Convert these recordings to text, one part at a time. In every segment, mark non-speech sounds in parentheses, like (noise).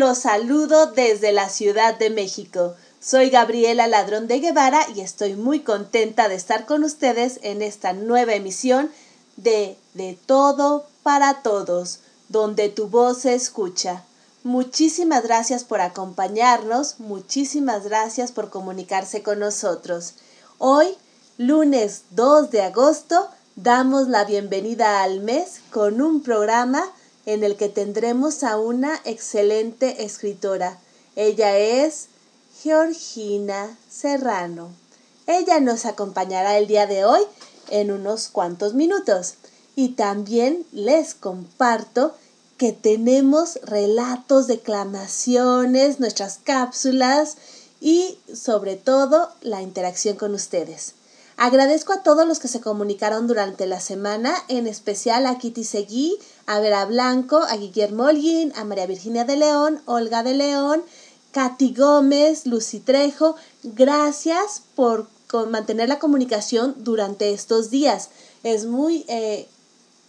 Los saludo desde la Ciudad de México. Soy Gabriela Ladrón de Guevara y estoy muy contenta de estar con ustedes en esta nueva emisión de De todo para todos, donde tu voz se escucha. Muchísimas gracias por acompañarnos, muchísimas gracias por comunicarse con nosotros. Hoy, lunes 2 de agosto, damos la bienvenida al mes con un programa en el que tendremos a una excelente escritora. Ella es Georgina Serrano. Ella nos acompañará el día de hoy en unos cuantos minutos. Y también les comparto que tenemos relatos, declamaciones, nuestras cápsulas y sobre todo la interacción con ustedes. Agradezco a todos los que se comunicaron durante la semana, en especial a Kitty Seguí, a Vera Blanco, a Guillermo Holguín, a María Virginia de León, Olga de León, Katy Gómez, Lucy Trejo. Gracias por mantener la comunicación durante estos días. Es muy... Eh,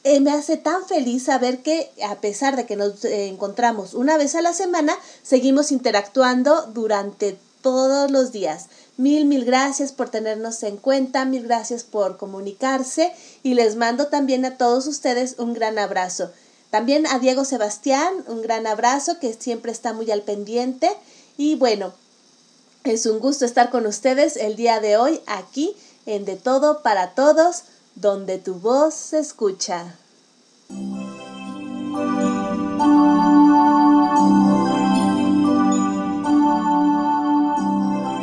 eh, me hace tan feliz saber que a pesar de que nos eh, encontramos una vez a la semana, seguimos interactuando durante todos los días. Mil, mil gracias por tenernos en cuenta, mil gracias por comunicarse y les mando también a todos ustedes un gran abrazo. También a Diego Sebastián, un gran abrazo que siempre está muy al pendiente. Y bueno, es un gusto estar con ustedes el día de hoy aquí en De Todo para Todos, donde tu voz se escucha.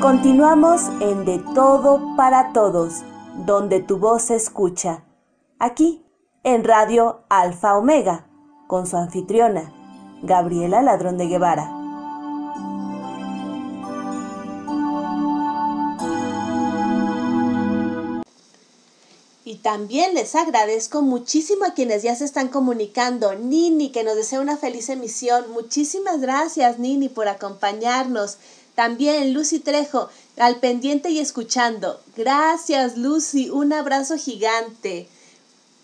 Continuamos en De Todo para Todos, donde tu voz se escucha. Aquí, en Radio Alfa Omega, con su anfitriona, Gabriela Ladrón de Guevara. Y también les agradezco muchísimo a quienes ya se están comunicando. Nini, que nos desea una feliz emisión. Muchísimas gracias, Nini, por acompañarnos. También Lucy Trejo, al pendiente y escuchando. Gracias, Lucy. Un abrazo gigante.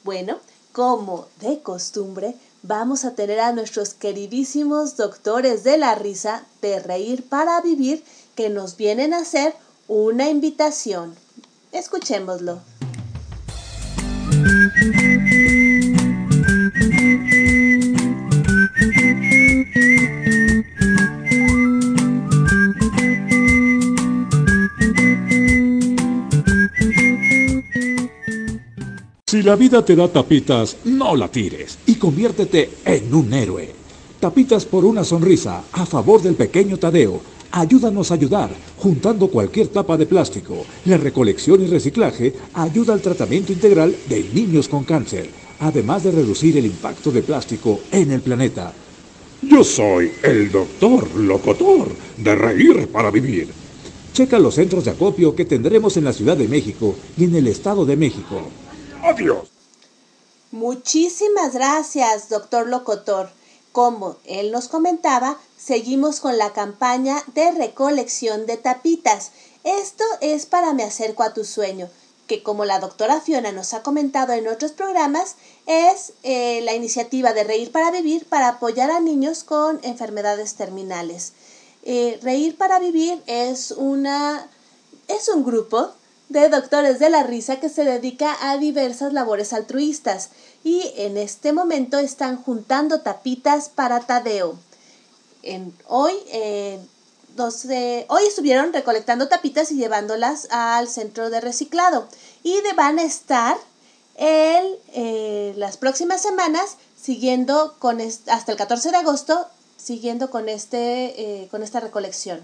Bueno, como de costumbre, vamos a tener a nuestros queridísimos doctores de la risa de Reír para Vivir que nos vienen a hacer una invitación. Escuchémoslo. Si la vida te da tapitas, no la tires y conviértete en un héroe. Tapitas por una sonrisa a favor del pequeño Tadeo. Ayúdanos a ayudar, juntando cualquier tapa de plástico. La recolección y reciclaje ayuda al tratamiento integral de niños con cáncer, además de reducir el impacto de plástico en el planeta. Yo soy el doctor locotor de Reír para Vivir. Checa los centros de acopio que tendremos en la Ciudad de México y en el Estado de México. Adiós. Muchísimas gracias, doctor Locotor. Como él nos comentaba, seguimos con la campaña de recolección de tapitas. Esto es para Me acerco a tu sueño, que como la doctora Fiona nos ha comentado en otros programas, es eh, la iniciativa de Reír para Vivir para apoyar a niños con enfermedades terminales. Eh, Reír para Vivir es una es un grupo de Doctores de la Risa que se dedica a diversas labores altruistas y en este momento están juntando tapitas para Tadeo. En, hoy, eh, hoy estuvieron recolectando tapitas y llevándolas al centro de reciclado y de, van a estar el, eh, las próximas semanas siguiendo con hasta el 14 de agosto siguiendo con, este, eh, con esta recolección.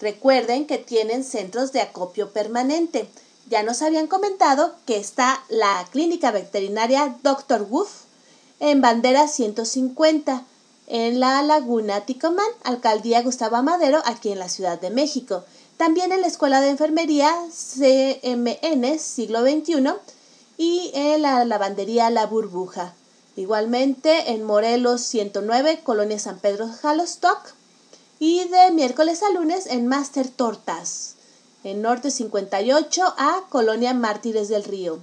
Recuerden que tienen centros de acopio permanente. Ya nos habían comentado que está la clínica veterinaria Dr. Wolf en bandera 150 en la Laguna Ticomán, Alcaldía Gustavo Madero, aquí en la Ciudad de México. También en la Escuela de Enfermería CMN siglo XXI y en la lavandería La Burbuja. Igualmente en Morelos 109, Colonia San Pedro Jalostock y de miércoles a lunes en Master Tortas, en Norte 58 a Colonia Mártires del Río.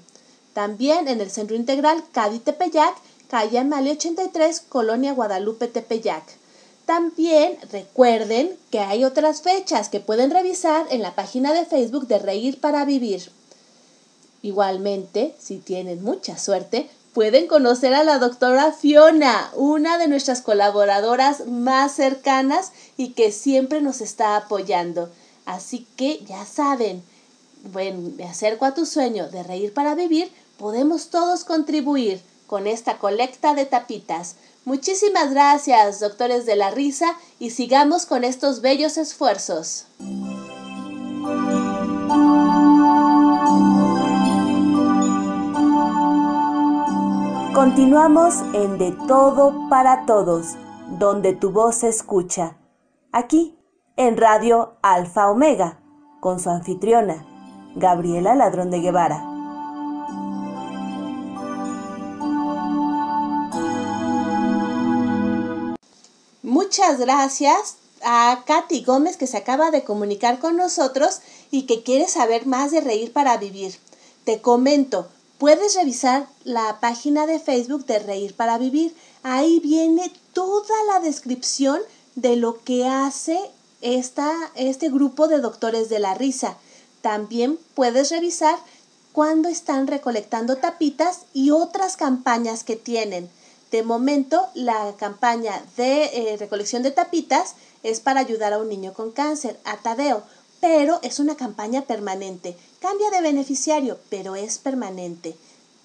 También en el Centro Integral Cádiz Tepeyac, calle Amalia 83, Colonia Guadalupe Tepeyac. También recuerden que hay otras fechas que pueden revisar en la página de Facebook de Reír para Vivir. Igualmente, si tienen mucha suerte, pueden conocer a la doctora Fiona, una de nuestras colaboradoras más cercanas y que siempre nos está apoyando. Así que ya saben, bueno, me acerco a tu sueño de reír para vivir, podemos todos contribuir con esta colecta de tapitas. Muchísimas gracias, doctores de la risa, y sigamos con estos bellos esfuerzos. Continuamos en De Todo para Todos, donde tu voz se escucha. Aquí, en Radio Alfa Omega, con su anfitriona, Gabriela Ladrón de Guevara. Muchas gracias a Katy Gómez que se acaba de comunicar con nosotros y que quiere saber más de Reír para Vivir. Te comento, puedes revisar la página de Facebook de Reír para Vivir. Ahí viene toda la descripción de lo que hace esta, este grupo de doctores de la risa. También puedes revisar cuándo están recolectando tapitas y otras campañas que tienen. De momento, la campaña de eh, recolección de tapitas es para ayudar a un niño con cáncer, a Tadeo, pero es una campaña permanente. Cambia de beneficiario, pero es permanente.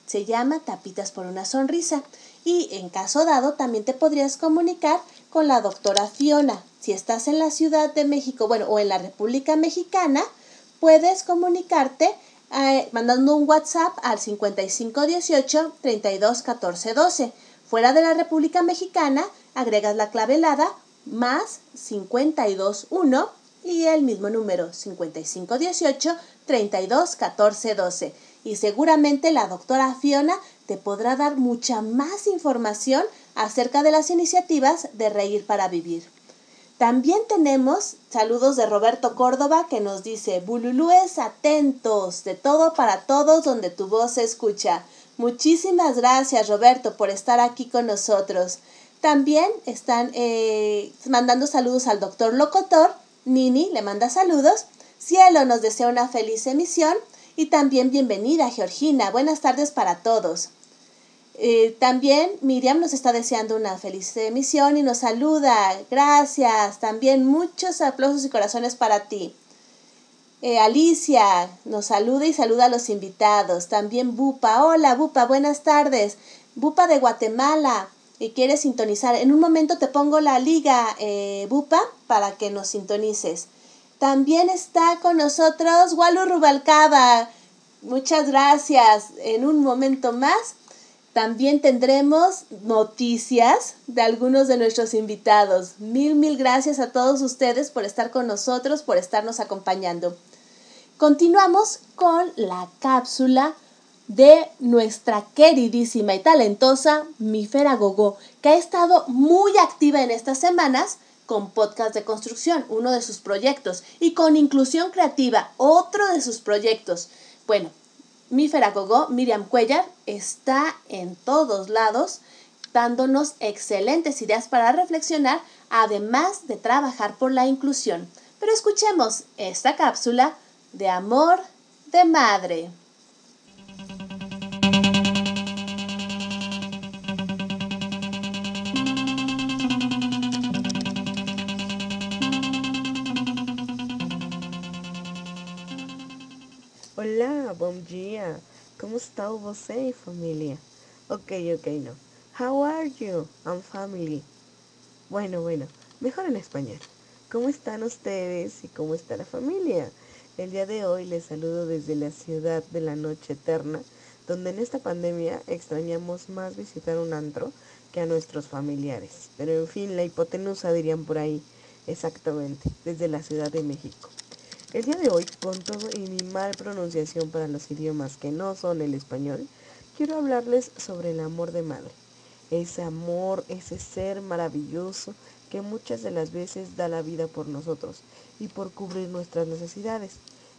Se llama Tapitas por una Sonrisa. Y en caso dado, también te podrías comunicar con la doctora Fiona. Si estás en la Ciudad de México, bueno, o en la República Mexicana, puedes comunicarte eh, mandando un WhatsApp al 5518 32 14 12 Fuera de la República Mexicana, agregas la clave helada más 521 y el mismo número 5518 32 14 12. Y seguramente la doctora Fiona te podrá dar mucha más información acerca de las iniciativas de Reír para Vivir. También tenemos saludos de Roberto Córdoba que nos dice, Bululúes atentos, de todo para todos donde tu voz se escucha. Muchísimas gracias Roberto por estar aquí con nosotros. También están eh, mandando saludos al doctor Locotor. Nini le manda saludos. Cielo nos desea una feliz emisión. Y también bienvenida Georgina. Buenas tardes para todos. Eh, también Miriam nos está deseando una feliz emisión y nos saluda. Gracias. También muchos aplausos y corazones para ti. Eh, Alicia nos saluda y saluda a los invitados. También Bupa. Hola Bupa, buenas tardes. Bupa de Guatemala. Y quiere sintonizar. En un momento te pongo la liga, eh, Bupa, para que nos sintonices. También está con nosotros Walu Rubalcaba. Muchas gracias. En un momento más también tendremos noticias de algunos de nuestros invitados. Mil, mil gracias a todos ustedes por estar con nosotros, por estarnos acompañando. Continuamos con la cápsula de nuestra queridísima y talentosa Mifera Gogo, que ha estado muy activa en estas semanas con Podcast de Construcción, uno de sus proyectos, y con Inclusión Creativa, otro de sus proyectos. Bueno, Mifera Gogo, Miriam Cuellar, está en todos lados dándonos excelentes ideas para reflexionar, además de trabajar por la inclusión. Pero escuchemos esta cápsula de amor de madre. Bom dia. Como está você, familia? Ok, ok, no. How are you and family? Bueno, bueno, mejor en español. ¿Cómo están ustedes y cómo está la familia? El día de hoy les saludo desde la ciudad de la noche eterna, donde en esta pandemia extrañamos más visitar un antro que a nuestros familiares. Pero en fin, la hipotenusa dirían por ahí, exactamente, desde la Ciudad de México. El día de hoy, con todo y mi mal pronunciación para los idiomas que no son el español, quiero hablarles sobre el amor de madre. Ese amor, ese ser maravilloso que muchas de las veces da la vida por nosotros y por cubrir nuestras necesidades.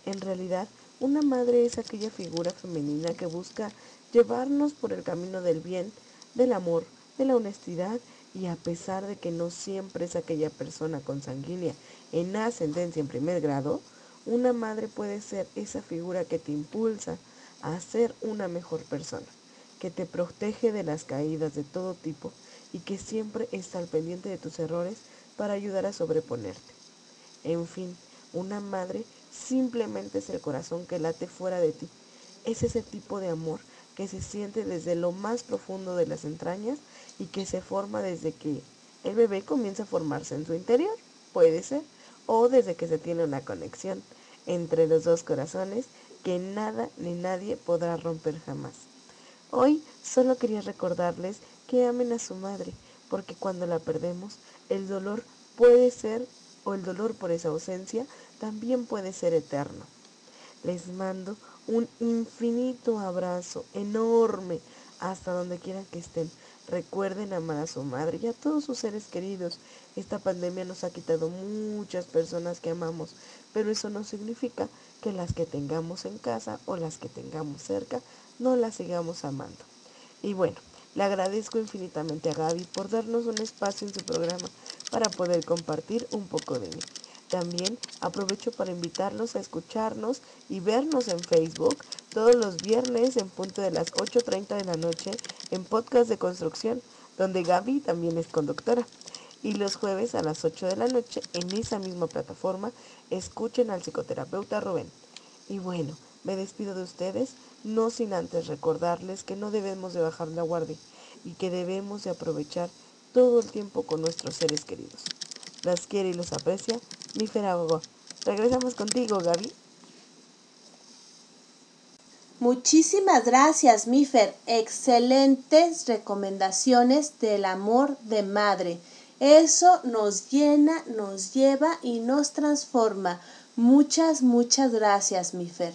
En realidad, una madre es aquella figura femenina que busca llevarnos por el camino del bien, del amor, de la honestidad Y a pesar de que no siempre es aquella persona consanguínea en ascendencia en primer grado, una madre puede ser esa figura que te impulsa a ser una mejor persona, que te protege de las caídas de todo tipo y que siempre está al pendiente de tus errores para ayudar a sobreponerte. En fin, una madre simplemente es el corazón que late fuera de ti. Es ese tipo de amor que se siente desde lo más profundo de las entrañas y que se forma desde que el bebé comienza a formarse en su interior, puede ser, o desde que se tiene una conexión entre los dos corazones que nada ni nadie podrá romper jamás. Hoy solo quería recordarles que amen a su madre, porque cuando la perdemos, el dolor puede ser, o el dolor por esa ausencia, también puede ser eterno. Les mando un infinito abrazo enorme hasta donde quieran que estén. Recuerden amar a su madre y a todos sus seres queridos. Esta pandemia nos ha quitado muchas personas que amamos, pero eso no significa que las que tengamos en casa o las que tengamos cerca no las sigamos amando. Y bueno, le agradezco infinitamente a Gaby por darnos un espacio en su programa para poder compartir un poco de mí. También aprovecho para invitarlos a escucharnos y vernos en Facebook todos los viernes en punto de las 8.30 de la noche en Podcast de Construcción, donde Gaby también es conductora. Y los jueves a las 8 de la noche en esa misma plataforma escuchen al psicoterapeuta Rubén. Y bueno, me despido de ustedes, no sin antes recordarles que no debemos de bajar la guardia y que debemos de aprovechar todo el tiempo con nuestros seres queridos. Las quiere y los aprecia mi Feragogo. Regresamos contigo, Gaby. Muchísimas gracias, Mifer. Excelentes recomendaciones del amor de madre. Eso nos llena, nos lleva y nos transforma. Muchas, muchas gracias, Mifer.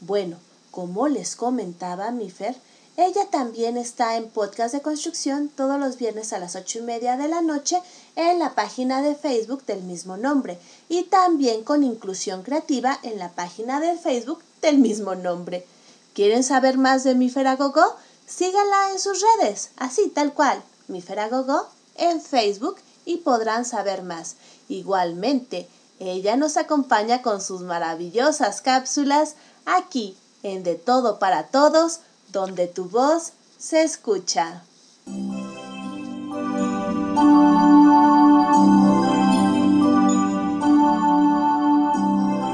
Bueno, como les comentaba, Mifer, ella también está en podcast de construcción todos los viernes a las ocho y media de la noche en la página de Facebook del mismo nombre y también con inclusión creativa en la página de Facebook del mismo nombre. ¿Quieren saber más de Mi Feragogo? Síganla en sus redes, así tal cual, Mi Feragogo en Facebook y podrán saber más. Igualmente, ella nos acompaña con sus maravillosas cápsulas aquí en De Todo para Todos donde tu voz se escucha.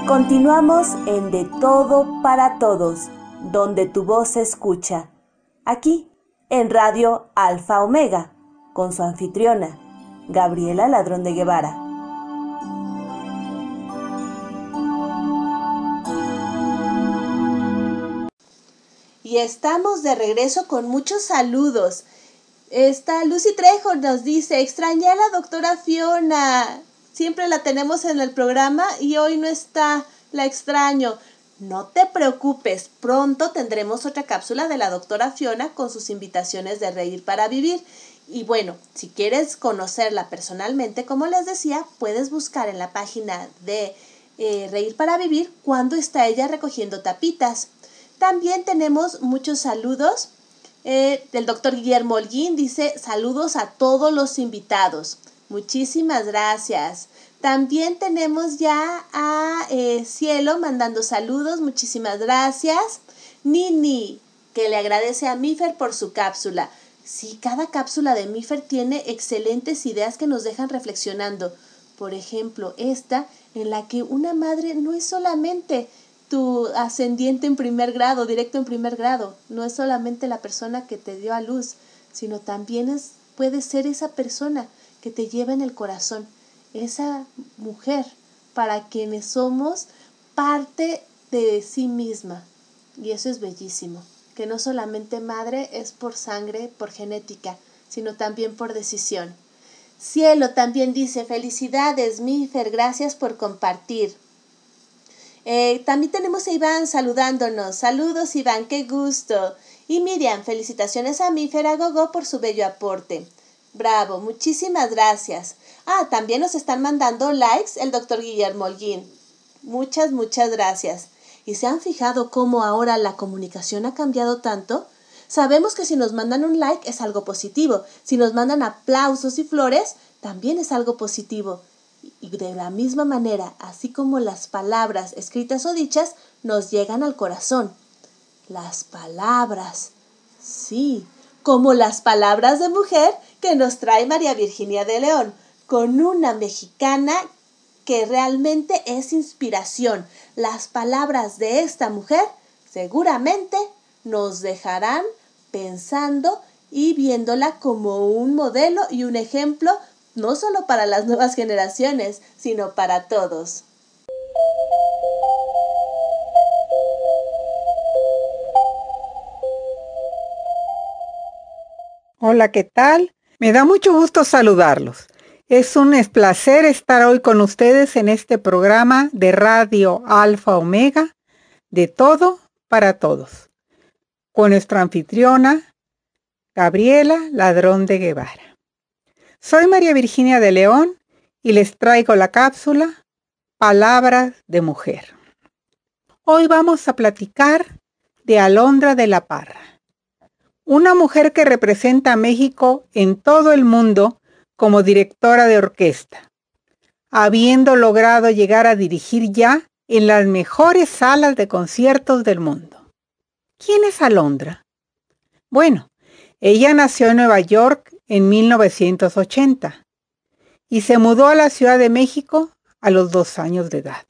Continuamos en De Todo para Todos, donde tu voz se escucha. Aquí, en Radio Alfa Omega, con su anfitriona, Gabriela Ladrón de Guevara. Y estamos de regreso con muchos saludos. Esta Lucy Trejo nos dice, extrañé a la doctora Fiona. Siempre la tenemos en el programa y hoy no está. La extraño. No te preocupes, pronto tendremos otra cápsula de la doctora Fiona con sus invitaciones de reír para vivir. Y bueno, si quieres conocerla personalmente, como les decía, puedes buscar en la página de eh, Reír para Vivir cuando está ella recogiendo tapitas. También tenemos muchos saludos. Eh, el doctor Guillermo Holguín dice saludos a todos los invitados. Muchísimas gracias. También tenemos ya a eh, Cielo mandando saludos. Muchísimas gracias. Nini, que le agradece a Mifer por su cápsula. Sí, cada cápsula de Mifer tiene excelentes ideas que nos dejan reflexionando. Por ejemplo, esta en la que una madre no es solamente tu ascendiente en primer grado, directo en primer grado. No es solamente la persona que te dio a luz, sino también es, puede ser esa persona que te lleva en el corazón, esa mujer para quienes somos parte de sí misma. Y eso es bellísimo, que no solamente madre es por sangre, por genética, sino también por decisión. Cielo también dice, felicidades, Mifer, gracias por compartir. Eh, también tenemos a Iván saludándonos. Saludos Iván, qué gusto. Y Miriam, felicitaciones a mi Gogo por su bello aporte. Bravo, muchísimas gracias. Ah, también nos están mandando likes el doctor Guillermo Holguín. Muchas, muchas gracias. ¿Y se han fijado cómo ahora la comunicación ha cambiado tanto? Sabemos que si nos mandan un like es algo positivo, si nos mandan aplausos y flores, también es algo positivo. Y de la misma manera, así como las palabras escritas o dichas nos llegan al corazón. Las palabras, sí, como las palabras de mujer que nos trae María Virginia de León, con una mexicana que realmente es inspiración. Las palabras de esta mujer seguramente nos dejarán pensando y viéndola como un modelo y un ejemplo no solo para las nuevas generaciones, sino para todos. Hola, ¿qué tal? Me da mucho gusto saludarlos. Es un placer estar hoy con ustedes en este programa de Radio Alfa Omega, de todo para todos, con nuestra anfitriona, Gabriela Ladrón de Guevara. Soy María Virginia de León y les traigo la cápsula Palabras de Mujer. Hoy vamos a platicar de Alondra de la Parra, una mujer que representa a México en todo el mundo como directora de orquesta, habiendo logrado llegar a dirigir ya en las mejores salas de conciertos del mundo. ¿Quién es Alondra? Bueno, ella nació en Nueva York en 1980 y se mudó a la Ciudad de México a los dos años de edad.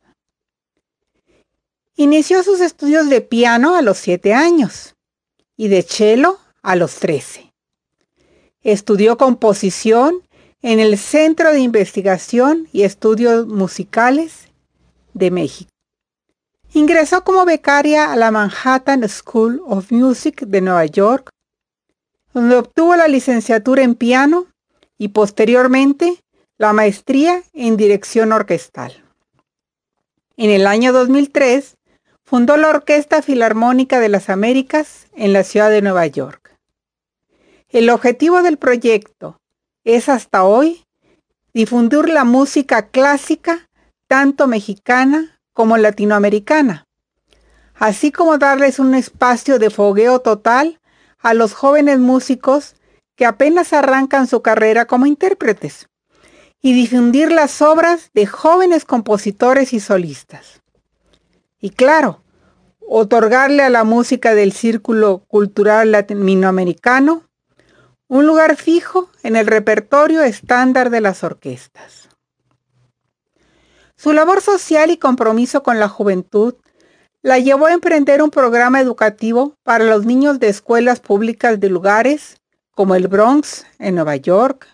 Inició sus estudios de piano a los siete años y de cello a los trece. Estudió composición en el Centro de Investigación y Estudios Musicales de México. Ingresó como becaria a la Manhattan School of Music de Nueva York donde obtuvo la licenciatura en piano y posteriormente la maestría en dirección orquestal. En el año 2003 fundó la Orquesta Filarmónica de las Américas en la ciudad de Nueva York. El objetivo del proyecto es hasta hoy difundir la música clásica tanto mexicana como latinoamericana, así como darles un espacio de fogueo total a los jóvenes músicos que apenas arrancan su carrera como intérpretes y difundir las obras de jóvenes compositores y solistas. Y claro, otorgarle a la música del círculo cultural latinoamericano un lugar fijo en el repertorio estándar de las orquestas. Su labor social y compromiso con la juventud la llevó a emprender un programa educativo para los niños de escuelas públicas de lugares como el Bronx, en Nueva York,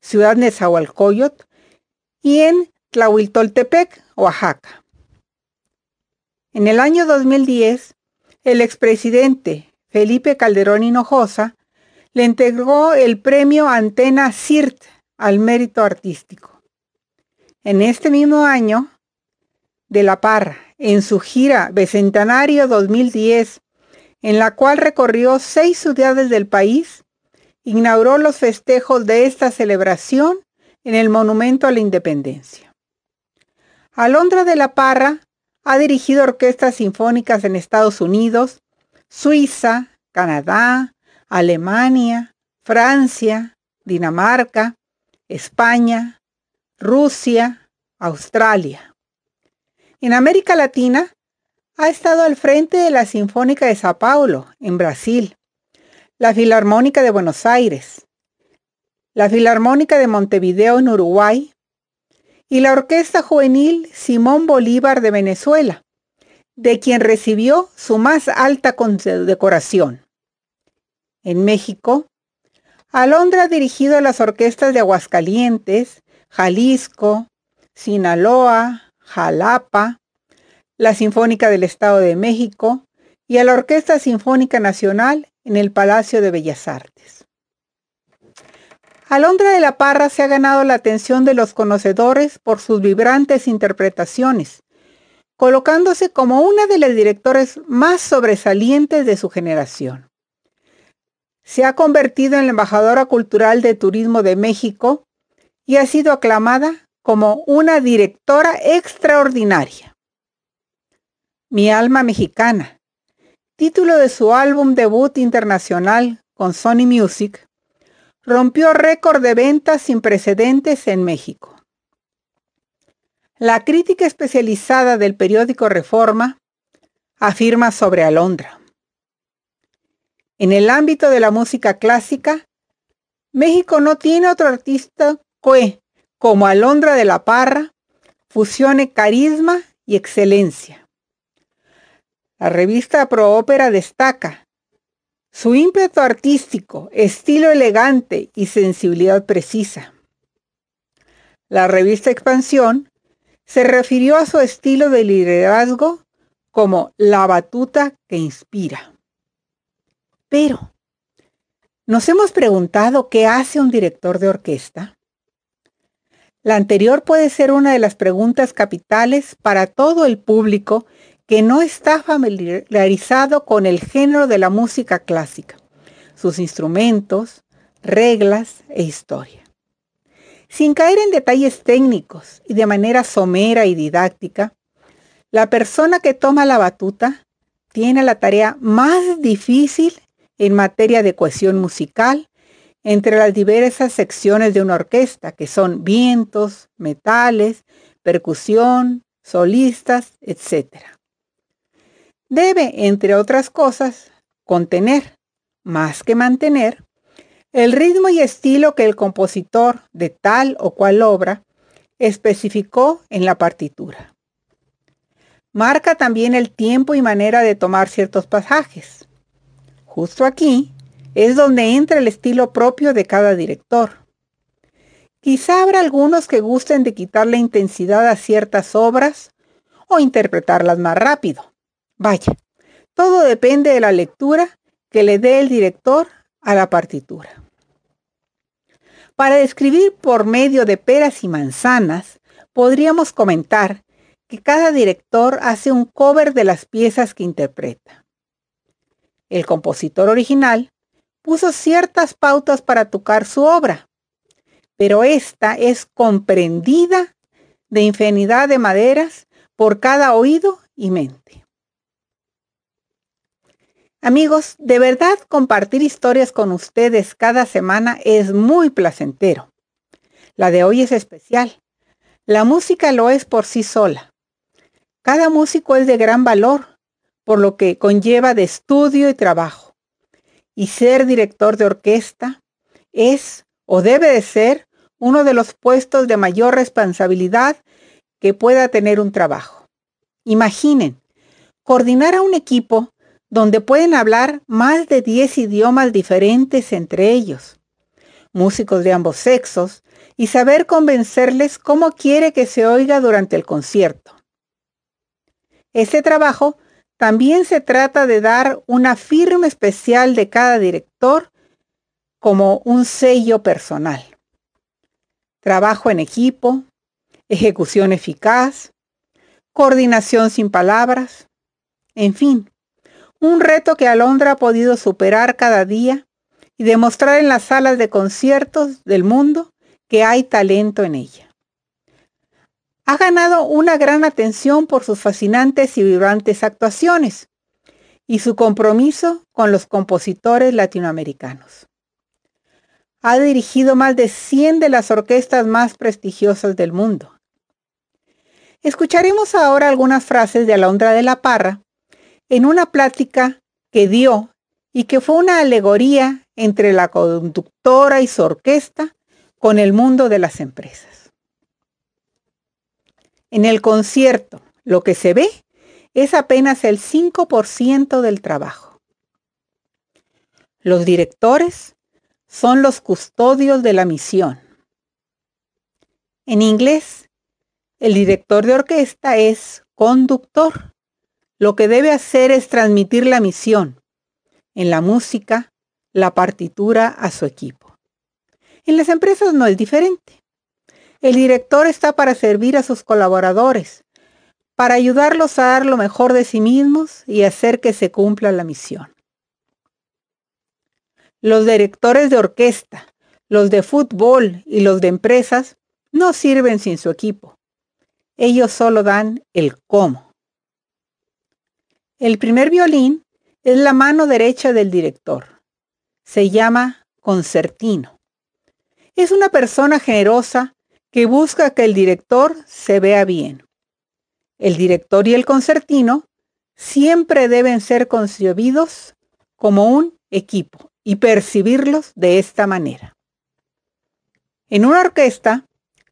Ciudad Nezahualcóyotl y en Tlahuiltoltepec, Oaxaca. En el año 2010, el expresidente Felipe Calderón Hinojosa le entregó el premio Antena CIRT al mérito artístico. En este mismo año, de la Parra, en su gira Bicentenario 2010, en la cual recorrió seis ciudades del país, inauguró los festejos de esta celebración en el Monumento a la Independencia. Alondra de la Parra ha dirigido orquestas sinfónicas en Estados Unidos, Suiza, Canadá, Alemania, Francia, Dinamarca, España, Rusia, Australia. En América Latina ha estado al frente de la Sinfónica de Sao Paulo, en Brasil, la Filarmónica de Buenos Aires, la Filarmónica de Montevideo, en Uruguay, y la Orquesta Juvenil Simón Bolívar de Venezuela, de quien recibió su más alta condecoración. En México, Alondra ha dirigido las orquestas de Aguascalientes, Jalisco, Sinaloa, Jalapa, la Sinfónica del Estado de México y a la Orquesta Sinfónica Nacional en el Palacio de Bellas Artes. Alondra de la Parra se ha ganado la atención de los conocedores por sus vibrantes interpretaciones, colocándose como una de las directores más sobresalientes de su generación. Se ha convertido en la embajadora cultural de turismo de México y ha sido aclamada como una directora extraordinaria. Mi alma mexicana, título de su álbum debut internacional con Sony Music, rompió récord de ventas sin precedentes en México. La crítica especializada del periódico Reforma afirma sobre Alondra. En el ámbito de la música clásica, México no tiene otro artista que, como Alondra de la Parra, fusione carisma y excelencia. La revista Pro Ópera destaca su ímpetu artístico, estilo elegante y sensibilidad precisa. La revista Expansión se refirió a su estilo de liderazgo como la batuta que inspira. Pero, ¿nos hemos preguntado qué hace un director de orquesta? La anterior puede ser una de las preguntas capitales para todo el público que no está familiarizado con el género de la música clásica, sus instrumentos, reglas e historia. Sin caer en detalles técnicos y de manera somera y didáctica, la persona que toma la batuta tiene la tarea más difícil en materia de cohesión musical entre las diversas secciones de una orquesta, que son vientos, metales, percusión, solistas, etc debe, entre otras cosas, contener, más que mantener, el ritmo y estilo que el compositor de tal o cual obra especificó en la partitura. Marca también el tiempo y manera de tomar ciertos pasajes. Justo aquí es donde entra el estilo propio de cada director. Quizá habrá algunos que gusten de quitar la intensidad a ciertas obras o interpretarlas más rápido. Vaya, todo depende de la lectura que le dé el director a la partitura. Para describir por medio de peras y manzanas, podríamos comentar que cada director hace un cover de las piezas que interpreta. El compositor original puso ciertas pautas para tocar su obra, pero esta es comprendida de infinidad de maderas por cada oído y mente. Amigos, de verdad compartir historias con ustedes cada semana es muy placentero. La de hoy es especial. La música lo es por sí sola. Cada músico es de gran valor, por lo que conlleva de estudio y trabajo. Y ser director de orquesta es o debe de ser uno de los puestos de mayor responsabilidad que pueda tener un trabajo. Imaginen, coordinar a un equipo donde pueden hablar más de 10 idiomas diferentes entre ellos, músicos de ambos sexos, y saber convencerles cómo quiere que se oiga durante el concierto. Este trabajo también se trata de dar una firma especial de cada director como un sello personal. Trabajo en equipo, ejecución eficaz, coordinación sin palabras, en fin, un reto que Alondra ha podido superar cada día y demostrar en las salas de conciertos del mundo que hay talento en ella. Ha ganado una gran atención por sus fascinantes y vibrantes actuaciones y su compromiso con los compositores latinoamericanos. Ha dirigido más de 100 de las orquestas más prestigiosas del mundo. Escucharemos ahora algunas frases de Alondra de la Parra en una plática que dio y que fue una alegoría entre la conductora y su orquesta con el mundo de las empresas. En el concierto, lo que se ve es apenas el 5% del trabajo. Los directores son los custodios de la misión. En inglés, el director de orquesta es conductor lo que debe hacer es transmitir la misión, en la música, la partitura a su equipo. En las empresas no es diferente. El director está para servir a sus colaboradores, para ayudarlos a dar lo mejor de sí mismos y hacer que se cumpla la misión. Los directores de orquesta, los de fútbol y los de empresas no sirven sin su equipo. Ellos solo dan el cómo. El primer violín es la mano derecha del director. Se llama concertino. Es una persona generosa que busca que el director se vea bien. El director y el concertino siempre deben ser concebidos como un equipo y percibirlos de esta manera. En una orquesta,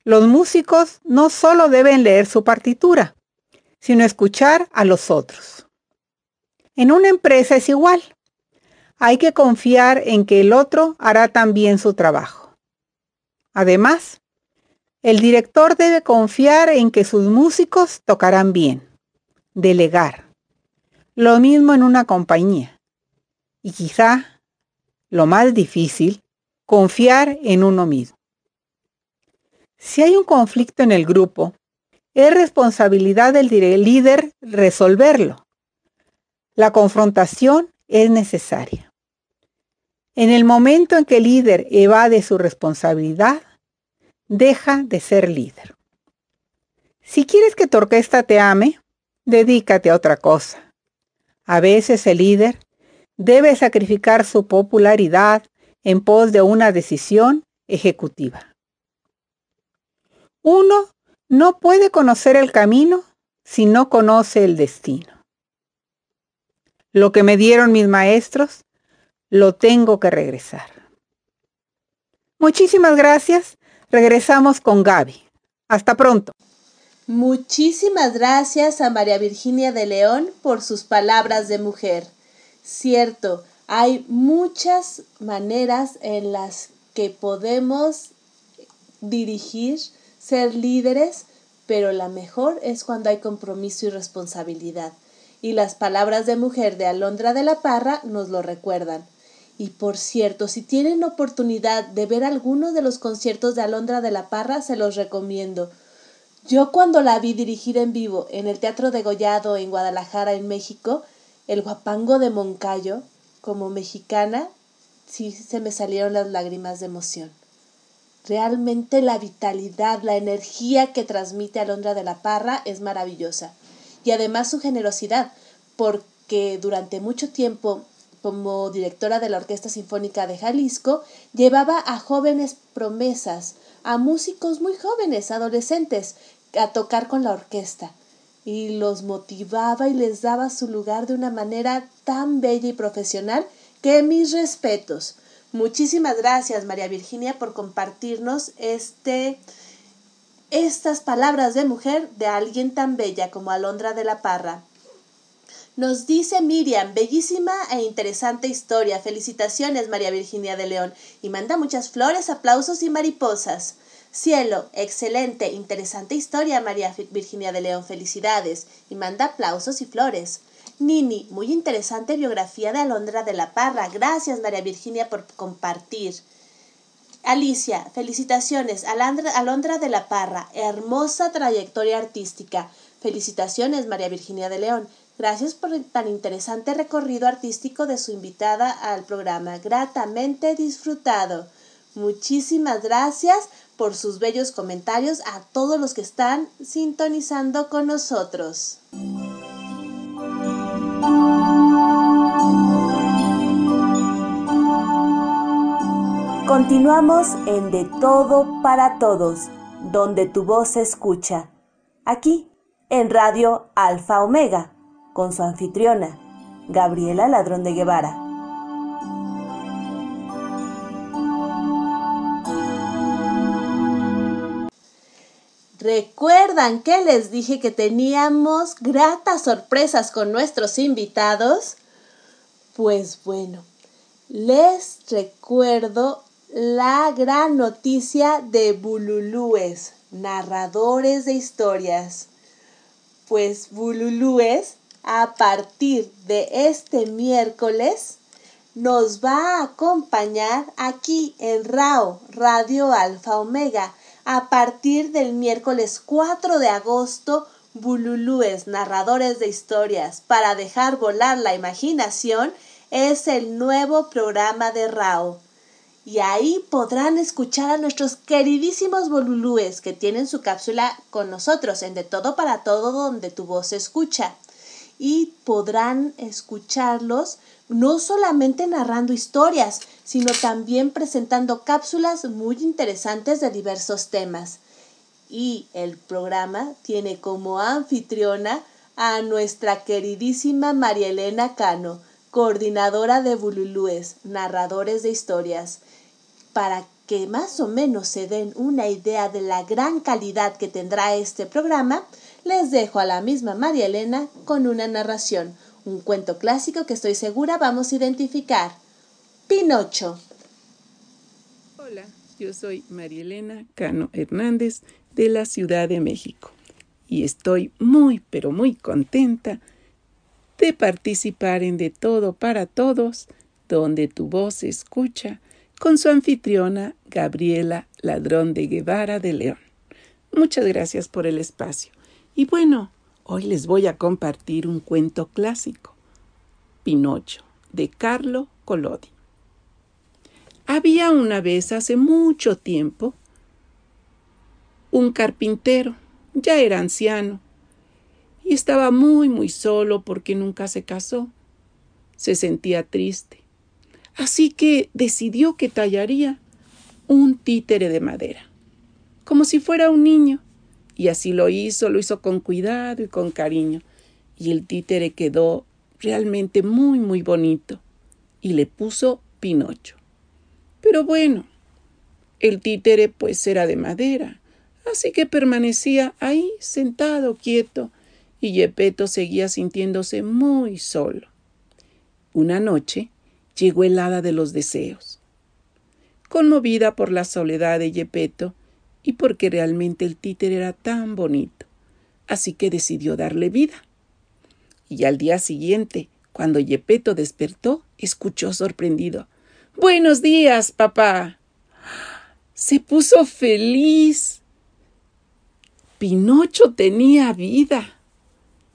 los músicos no solo deben leer su partitura, sino escuchar a los otros. En una empresa es igual. Hay que confiar en que el otro hará también su trabajo. Además, el director debe confiar en que sus músicos tocarán bien. Delegar. Lo mismo en una compañía. Y quizá, lo más difícil, confiar en uno mismo. Si hay un conflicto en el grupo, es responsabilidad del líder resolverlo. La confrontación es necesaria. En el momento en que el líder evade su responsabilidad, deja de ser líder. Si quieres que tu orquesta te ame, dedícate a otra cosa. A veces el líder debe sacrificar su popularidad en pos de una decisión ejecutiva. Uno no puede conocer el camino si no conoce el destino. Lo que me dieron mis maestros, lo tengo que regresar. Muchísimas gracias. Regresamos con Gaby. Hasta pronto. Muchísimas gracias a María Virginia de León por sus palabras de mujer. Cierto, hay muchas maneras en las que podemos dirigir ser líderes, pero la mejor es cuando hay compromiso y responsabilidad. Y las palabras de mujer de Alondra de la Parra nos lo recuerdan. Y por cierto, si tienen oportunidad de ver alguno de los conciertos de Alondra de la Parra, se los recomiendo. Yo cuando la vi dirigir en vivo en el Teatro de Gollado en Guadalajara, en México, el guapango de Moncayo, como mexicana, sí se me salieron las lágrimas de emoción. Realmente la vitalidad, la energía que transmite Alondra de la Parra es maravillosa. Y además su generosidad, porque durante mucho tiempo, como directora de la Orquesta Sinfónica de Jalisco, llevaba a jóvenes promesas, a músicos muy jóvenes, adolescentes, a tocar con la orquesta. Y los motivaba y les daba su lugar de una manera tan bella y profesional que mis respetos. Muchísimas gracias, María Virginia, por compartirnos este, estas palabras de mujer de alguien tan bella como Alondra de la Parra. Nos dice Miriam, bellísima e interesante historia. Felicitaciones, María Virginia de León. Y manda muchas flores, aplausos y mariposas. Cielo, excelente, interesante historia, María Virginia de León. Felicidades. Y manda aplausos y flores. Nini, muy interesante biografía de Alondra de la Parra. Gracias, María Virginia, por compartir. Alicia, felicitaciones. Alondra de la Parra, hermosa trayectoria artística. Felicitaciones, María Virginia de León. Gracias por el tan interesante recorrido artístico de su invitada al programa. Gratamente disfrutado. Muchísimas gracias por sus bellos comentarios a todos los que están sintonizando con nosotros. Continuamos en De Todo para Todos, donde tu voz se escucha. Aquí, en Radio Alfa Omega, con su anfitriona, Gabriela Ladrón de Guevara. ¿Recuerdan que les dije que teníamos gratas sorpresas con nuestros invitados? Pues bueno, les recuerdo la gran noticia de Bululúes, narradores de historias. Pues Bululúes, a partir de este miércoles, nos va a acompañar aquí en RAO, Radio Alfa Omega. A partir del miércoles 4 de agosto, Bululúes, narradores de historias, para dejar volar la imaginación, es el nuevo programa de RAO y ahí podrán escuchar a nuestros queridísimos bolulúes que tienen su cápsula con nosotros en De Todo para Todo donde tu voz se escucha. Y podrán escucharlos no solamente narrando historias, sino también presentando cápsulas muy interesantes de diversos temas. Y el programa tiene como anfitriona a nuestra queridísima María Elena Cano, coordinadora de Bululúes, narradores de historias, para que más o menos se den una idea de la gran calidad que tendrá este programa, les dejo a la misma María Elena con una narración, un cuento clásico que estoy segura vamos a identificar. Pinocho. Hola, yo soy María Elena Cano Hernández de la Ciudad de México y estoy muy pero muy contenta de participar en De Todo para Todos, donde tu voz se escucha, con su anfitriona Gabriela Ladrón de Guevara de León. Muchas gracias por el espacio. Y bueno, hoy les voy a compartir un cuento clásico, Pinocho, de Carlo Collodi. Había una vez, hace mucho tiempo, un carpintero, ya era anciano, y estaba muy, muy solo porque nunca se casó. Se sentía triste. Así que decidió que tallaría un títere de madera, como si fuera un niño, y así lo hizo, lo hizo con cuidado y con cariño. Y el títere quedó realmente muy, muy bonito. Y le puso Pinocho. Pero bueno, el títere pues era de madera, así que permanecía ahí sentado, quieto, y Yepeto seguía sintiéndose muy solo. Una noche llegó el hada de los deseos. Conmovida por la soledad de Yepeto, y porque realmente el títer era tan bonito. Así que decidió darle vida. Y al día siguiente, cuando Yepeto despertó, escuchó sorprendido Buenos días, papá. Se puso feliz. Pinocho tenía vida.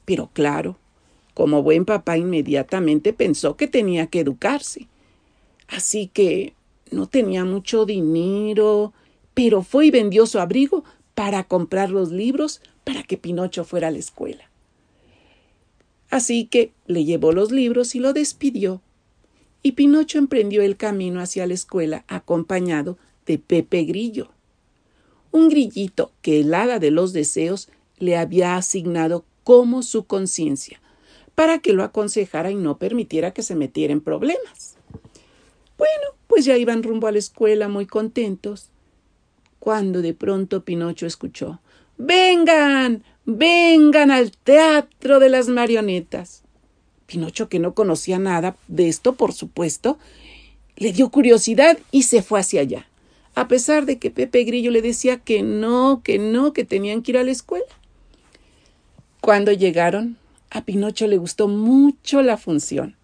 Pero claro, como buen papá inmediatamente pensó que tenía que educarse. Así que no tenía mucho dinero, pero fue y vendió su abrigo para comprar los libros para que Pinocho fuera a la escuela. Así que le llevó los libros y lo despidió. Y Pinocho emprendió el camino hacia la escuela acompañado de Pepe Grillo, un grillito que el hada de los deseos le había asignado como su conciencia, para que lo aconsejara y no permitiera que se metiera en problemas. Bueno, pues ya iban rumbo a la escuela muy contentos, cuando de pronto Pinocho escuchó Vengan, vengan al teatro de las marionetas. Pinocho, que no conocía nada de esto, por supuesto, le dio curiosidad y se fue hacia allá, a pesar de que Pepe Grillo le decía que no, que no, que tenían que ir a la escuela. Cuando llegaron, a Pinocho le gustó mucho la función.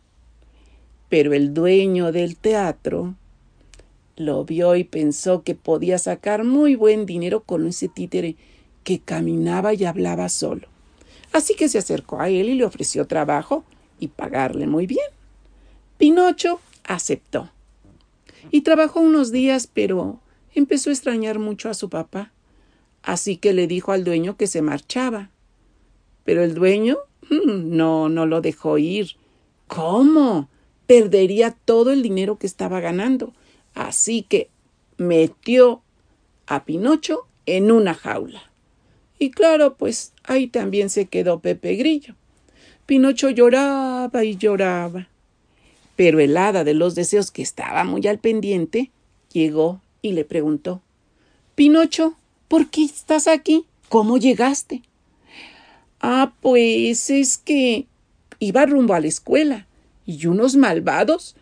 Pero el dueño del teatro lo vio y pensó que podía sacar muy buen dinero con ese títere que caminaba y hablaba solo. Así que se acercó a él y le ofreció trabajo y pagarle muy bien. Pinocho aceptó. Y trabajó unos días, pero empezó a extrañar mucho a su papá. Así que le dijo al dueño que se marchaba. Pero el dueño mm, no, no lo dejó ir. ¿Cómo? Perdería todo el dinero que estaba ganando. Así que metió a Pinocho en una jaula. Y claro, pues ahí también se quedó Pepe Grillo. Pinocho lloraba y lloraba. Pero el hada de los deseos, que estaba muy al pendiente, llegó y le preguntó Pinocho, ¿por qué estás aquí? ¿Cómo llegaste? Ah, pues es que iba rumbo a la escuela y unos malvados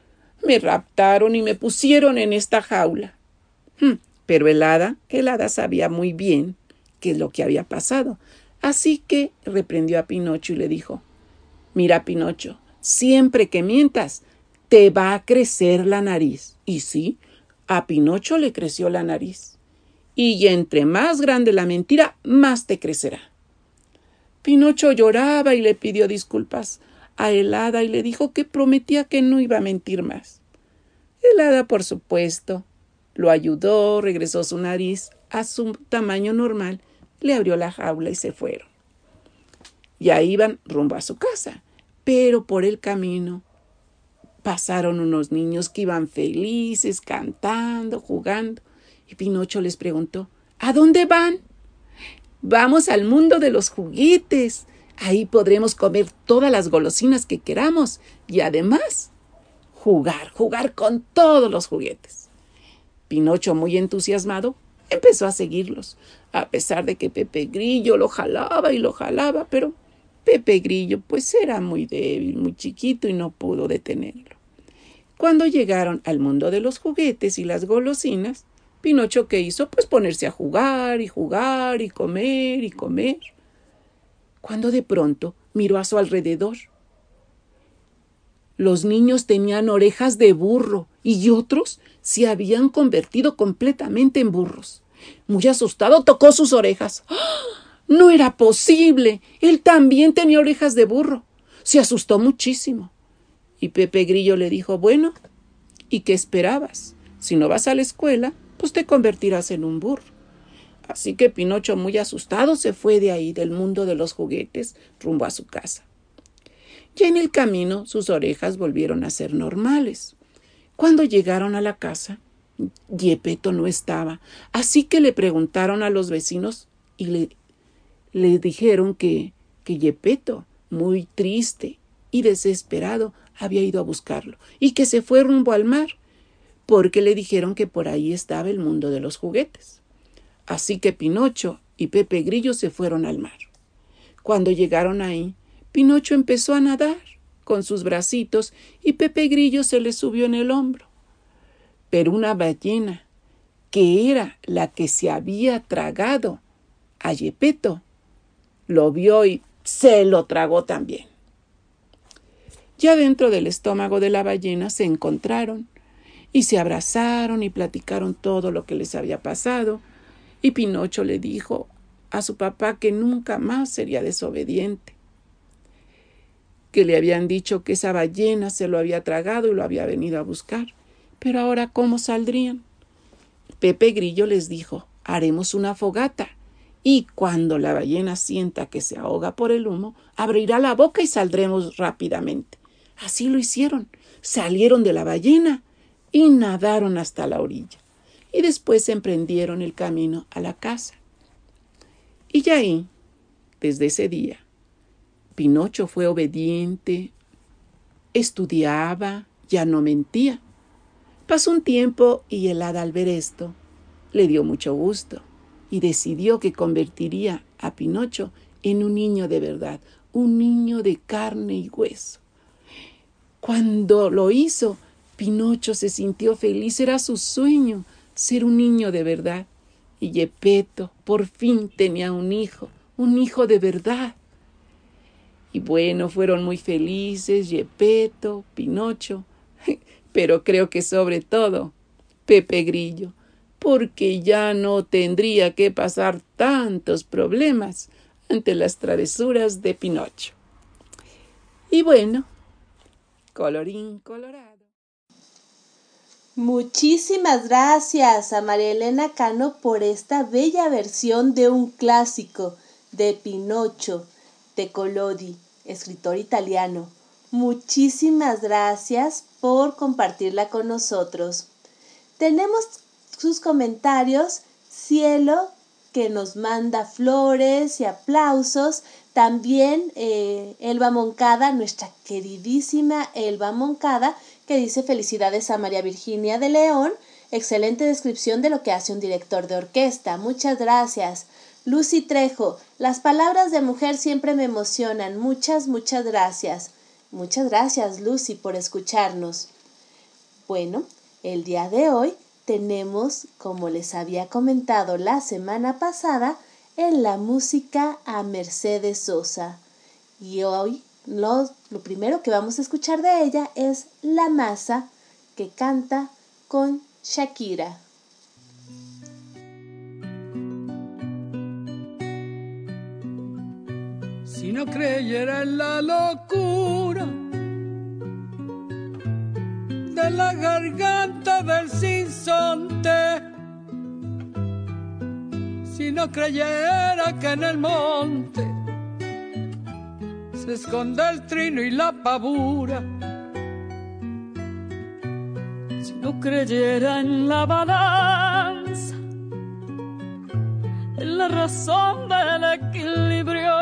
me raptaron y me pusieron en esta jaula. Hmm, pero el hada, el hada sabía muy bien qué es lo que había pasado. Así que reprendió a Pinocho y le dijo Mira, Pinocho, siempre que mientas, te va a crecer la nariz. Y sí, a Pinocho le creció la nariz. Y entre más grande la mentira, más te crecerá. Pinocho lloraba y le pidió disculpas a el y le dijo que prometía que no iba a mentir más. El hada, por supuesto, lo ayudó, regresó su nariz a su tamaño normal, le abrió la jaula y se fueron. Ya iban rumbo a su casa, Pero por el camino pasaron unos niños que iban felices, cantando, jugando, y Pinocho les preguntó ¿A dónde van? Vamos al mundo de los juguetes. Ahí podremos comer todas las golosinas que queramos y además jugar, jugar con todos los juguetes. Pinocho, muy entusiasmado, empezó a seguirlos, a pesar de que Pepe Grillo lo jalaba y lo jalaba, pero Pepe Grillo pues era muy débil, muy chiquito y no pudo detenerlo. Cuando llegaron al mundo de los juguetes y las golosinas, Pinocho ¿qué hizo? Pues ponerse a jugar y jugar y comer y comer. Cuando de pronto miró a su alrededor. Los niños tenían orejas de burro y otros se habían convertido completamente en burros. Muy asustado tocó sus orejas. ¡Ah! No era posible. Él también tenía orejas de burro. Se asustó muchísimo. Y Pepe Grillo le dijo Bueno, ¿y qué esperabas? Si no vas a la escuela, pues te convertirás en un burro. Así que Pinocho, muy asustado, se fue de ahí, del mundo de los juguetes, rumbo a su casa. Ya en el camino sus orejas volvieron a ser normales. Cuando llegaron a la casa, Yepeto no estaba, así que le preguntaron a los vecinos y le, le dijeron que, que Yepeto, muy triste y desesperado, había ido a buscarlo y que se fue rumbo al mar, porque le dijeron que por ahí estaba el mundo de los juguetes. Así que Pinocho y Pepe Grillo se fueron al mar. Cuando llegaron ahí, Pinocho empezó a nadar con sus bracitos y Pepe Grillo se le subió en el hombro. Pero una ballena, que era la que se había tragado a Yepeto, lo vio y se lo tragó también. Ya dentro del estómago de la ballena se encontraron y se abrazaron y platicaron todo lo que les había pasado, y Pinocho le dijo a su papá que nunca más sería desobediente, que le habían dicho que esa ballena se lo había tragado y lo había venido a buscar. Pero ahora, ¿cómo saldrían? Pepe Grillo les dijo, haremos una fogata, y cuando la ballena sienta que se ahoga por el humo, abrirá la boca y saldremos rápidamente. Así lo hicieron. Salieron de la ballena y nadaron hasta la orilla. Y después emprendieron el camino a la casa. Y ya ahí, desde ese día, Pinocho fue obediente, estudiaba, ya no mentía. Pasó un tiempo y el hada al ver esto le dio mucho gusto y decidió que convertiría a Pinocho en un niño de verdad, un niño de carne y hueso. Cuando lo hizo, Pinocho se sintió feliz, era su sueño ser un niño de verdad. Y Yepeto por fin tenía un hijo, un hijo de verdad. Y bueno, fueron muy felices Yepeto, Pinocho, (laughs) pero creo que sobre todo Pepe Grillo, porque ya no tendría que pasar tantos problemas ante las travesuras de Pinocho. Y bueno, colorín colorado. Muchísimas gracias a María Elena Cano por esta bella versión de un clásico de Pinocho de Collodi, escritor italiano. Muchísimas gracias por compartirla con nosotros. Tenemos sus comentarios, Cielo, que nos manda flores y aplausos. También eh, Elba Moncada, nuestra queridísima Elba Moncada, que dice felicidades a María Virginia de León. Excelente descripción de lo que hace un director de orquesta. Muchas gracias. Lucy Trejo, las palabras de mujer siempre me emocionan. Muchas, muchas gracias. Muchas gracias, Lucy, por escucharnos. Bueno, el día de hoy tenemos, como les había comentado la semana pasada, en la música a Mercedes Sosa. Y hoy lo, primero que vamos a escuchar de ella es La Masa, que canta con Shakira. Si no creyera en la locura de la garganta del sinsonte, si no creyera que en el monte se esconde el trino y la pavura. Si no creyera en la balanza, en la razón del equilibrio,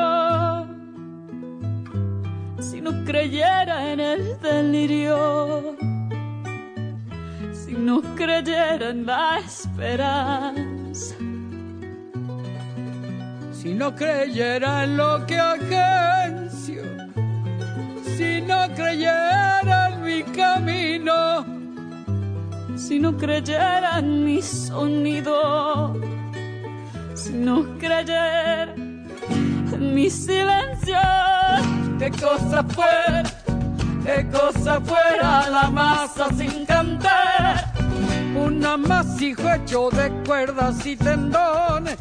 si no creyera en el delirio, si no creyera en la esperanza si no creyera en lo que agencio, si no creyera en mi camino, si no creyera en mi sonido, si no creyera en mi silencio, qué cosa fuera, qué cosa fuera la masa sin cantar, un amasijo hecho de cuerdas y tendones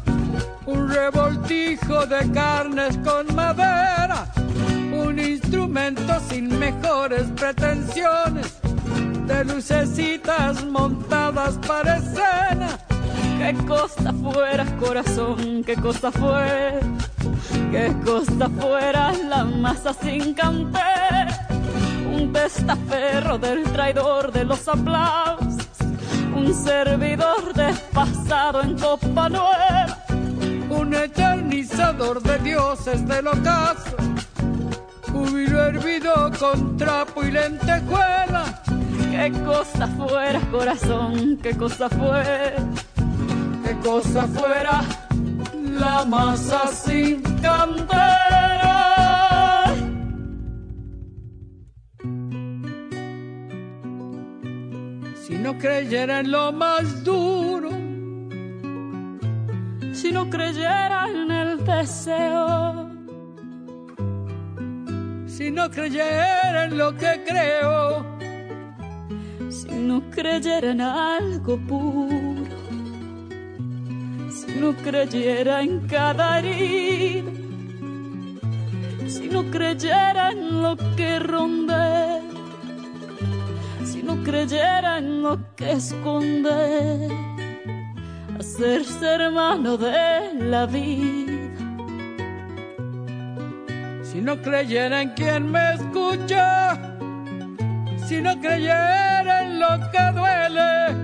un revoltijo de carnes con madera, un instrumento sin mejores pretensiones, de lucecitas montadas para escena. Qué cosa fuera, corazón, qué cosa fuera, qué cosa fuera la masa sin canter, un testaferro del traidor de los aplausos, un servidor despasado en copa nueva un eternizador de dioses del ocaso, júbilo hervido con trapo y lentejuela. Qué cosa fuera, corazón, qué cosa fuera, qué cosa fuera la masa sin candela. Si no creyera en lo más duro, si no creyera en el deseo, si no creyera en lo que creo, si no creyera en algo puro, si no creyera en cada herida, si no creyera en lo que ronde, si no creyera en lo que esconde hacerse hermano de la vida. Si no creyera en quien me escucha, si no creyera en lo que duele,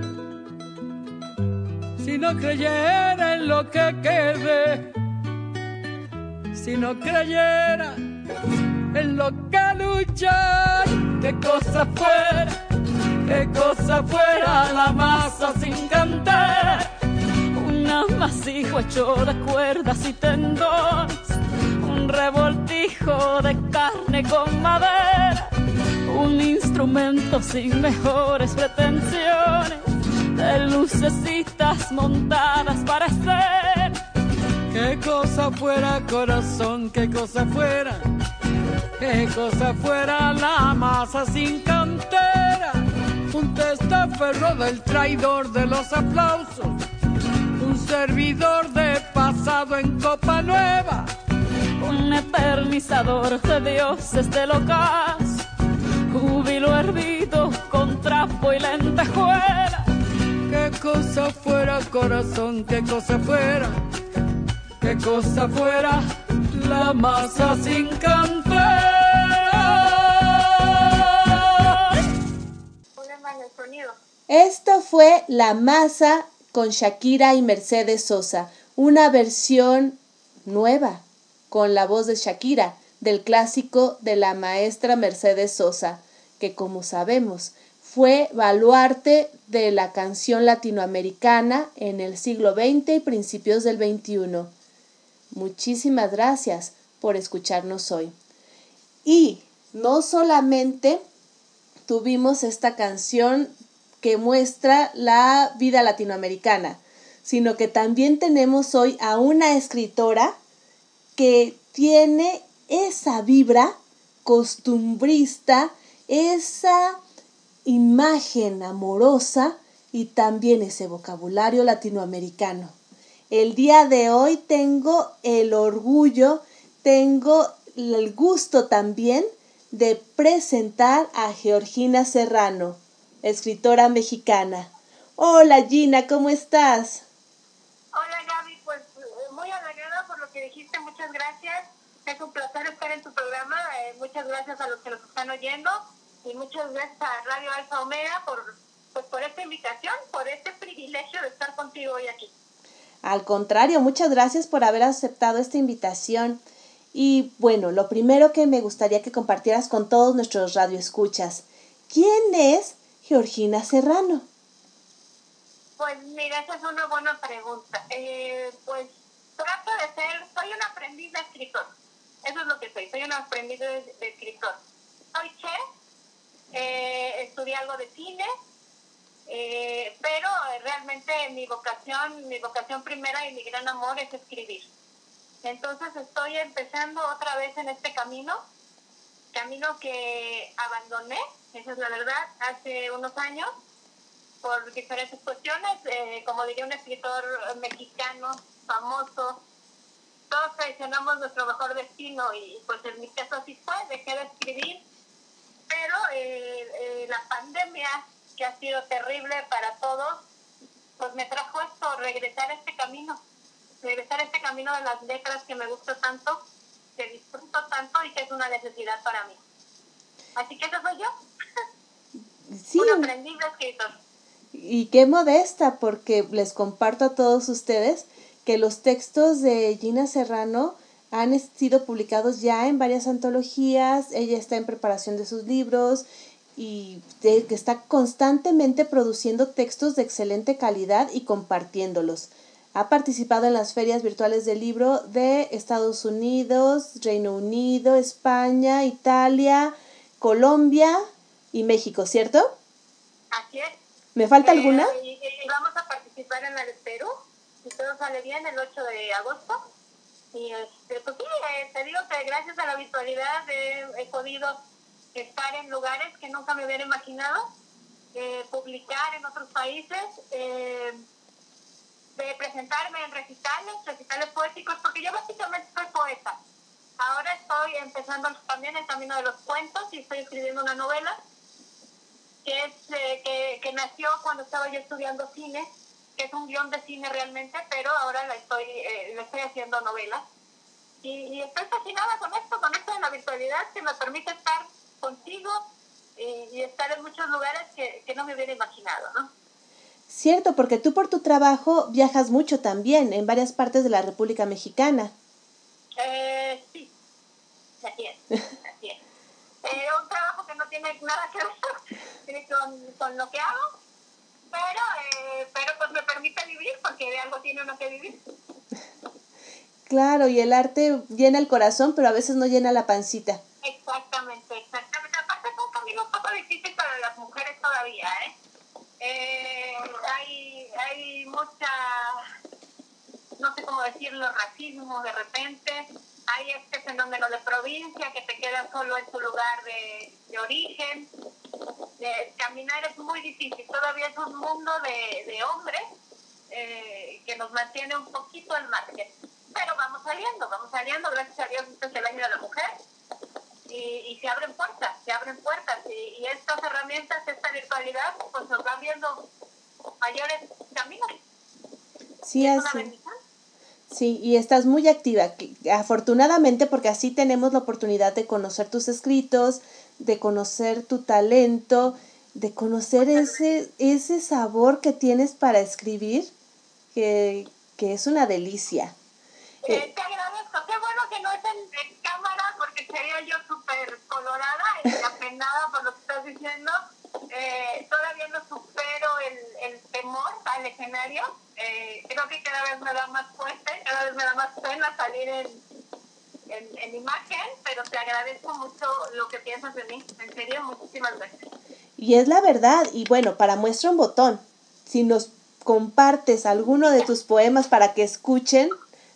si no creyera en lo que quede, si no creyera en lo que lucha, qué cosa fuera, qué cosa fuera la masa sin cantar amasijo hecho de cuerdas y tendones, un revoltijo de carne con madera, un instrumento sin mejores pretensiones, de lucecitas montadas para ser. Qué cosa fuera corazón, qué cosa fuera, qué cosa fuera la masa sin cantera, un testaferro del traidor de los aplausos un servidor de pasado en copa nueva, un eternizador de dioses del ocaso, júbilo hervido con trapo y lentejuela. Qué cosa fuera corazón, qué cosa fuera, qué cosa fuera la masa sin cantar. Esto fue La Masa con Shakira y Mercedes Sosa, una versión nueva con la voz de Shakira del clásico de la maestra Mercedes Sosa, que como sabemos fue baluarte de la canción latinoamericana en el siglo XX y principios del XXI. Muchísimas gracias por escucharnos hoy. Y no solamente tuvimos esta canción que muestra la vida latinoamericana, sino que también tenemos hoy a una escritora que tiene esa vibra costumbrista, esa imagen amorosa y también ese vocabulario latinoamericano. El día de hoy tengo el orgullo, tengo el gusto también de presentar a Georgina Serrano escritora mexicana. Hola Gina, ¿cómo estás? Hola Gaby, pues eh, muy halagada por lo que dijiste, muchas gracias. Es un placer estar en tu programa. Eh, muchas gracias a los que nos están oyendo y muchas gracias a Radio Alfa Omega por, pues, por esta invitación, por este privilegio de estar contigo hoy aquí. Al contrario, muchas gracias por haber aceptado esta invitación. Y bueno, lo primero que me gustaría que compartieras con todos nuestros radioescuchas, ¿quién es Georgina Serrano? Pues mira, esa es una buena pregunta. Eh, pues trato de ser, soy un aprendiz de escritor. Eso es lo que soy, soy un aprendiz de, escritor. Soy chef, eh, estudié algo de cine, eh, pero realmente mi vocación, mi vocación primera y mi gran amor es escribir. Entonces estoy empezando otra vez en este camino, camino que abandoné, esa es la verdad, hace unos años, por diferentes cuestiones, eh, como diría un escritor mexicano famoso, todos traicionamos nuestro mejor destino y pues en mi caso así fue, dejé de escribir, pero eh, eh, la pandemia que ha sido terrible para todos, pues me trajo esto, regresar a este camino, regresar a este camino de las letras que me gusta tanto, que disfruto tanto y que es una necesidad para mí. Así que eso soy yo. Sí. Un aprendiz de escritor. Y qué modesta, porque les comparto a todos ustedes que los textos de Gina Serrano han sido publicados ya en varias antologías, ella está en preparación de sus libros y que está constantemente produciendo textos de excelente calidad y compartiéndolos. Ha participado en las ferias virtuales del libro de Estados Unidos, Reino Unido, España, Italia, Colombia y México, ¿cierto? Así es. ¿Me falta alguna? Y, vamos a participar en la de Perú, si todo sale bien, el 8 de agosto. Y este, pues sí, eh, te digo que gracias a la virtualidad he podido estar en lugares que nunca me hubiera imaginado, eh, publicar en otros países, eh, de presentarme en recitales, recitales poéticos, porque yo básicamente soy poeta. Ahora estoy empezando también el camino de los cuentos y estoy escribiendo una novela que, es, eh, que, que, nació cuando estaba yo estudiando cine, que es un guion de cine realmente, pero ahora la estoy, le estoy haciendo novela. Y, y, estoy fascinada con esto, con esto de la virtualidad que me permite estar contigo y, estar en muchos lugares que, que, no me hubiera imaginado, ¿no? Cierto, porque tú por tu trabajo viajas mucho también en varias partes de la República Mexicana. Eh, sí, así es. (laughs) Eh, un trabajo que no tiene nada que ver (laughs) con, con lo que hago, pero, eh, pero pues me permite vivir porque de algo tiene uno que vivir. Claro, y el arte llena el corazón, pero a veces no llena la pancita. Exactamente, exactamente. Aparte es un camino un poco difícil para las mujeres todavía, ¿eh? eh hay, hay mucha, no sé cómo decirlo, racismo de repente. Hay este fenómeno de provincia que te queda solo en tu lugar de, de origen. caminar es muy difícil. Todavía es un mundo de, de hombres eh, que nos mantiene un poquito al margen. Pero vamos saliendo, vamos saliendo. Gracias a Dios, este es el año de la mujer y, se abren puertas, se abren puertas y, estas herramientas, esta virtualidad, pues nos van viendo mayores caminos. Sí, así. Sí, y estás muy activa, afortunadamente porque así tenemos la oportunidad de conocer tus escritos, de conocer tu talento, de conocer ese, ese sabor que tienes para escribir, que, que es una delicia. Eh, te agradezco, qué bueno que no es en cámara porque sería yo súper colorada y apenada por lo que estás diciendo. Eh, todavía no supero el, el temor al escenario. Eh, creo que cada vez me da más fuerte, cada vez me da más pena salir en, en, en, imagen, pero te agradezco mucho lo que piensas de mí. En serio, muchísimas gracias. Y es la verdad, y bueno, para muestra un botón, si nos compartes alguno de tus poemas para que escuchen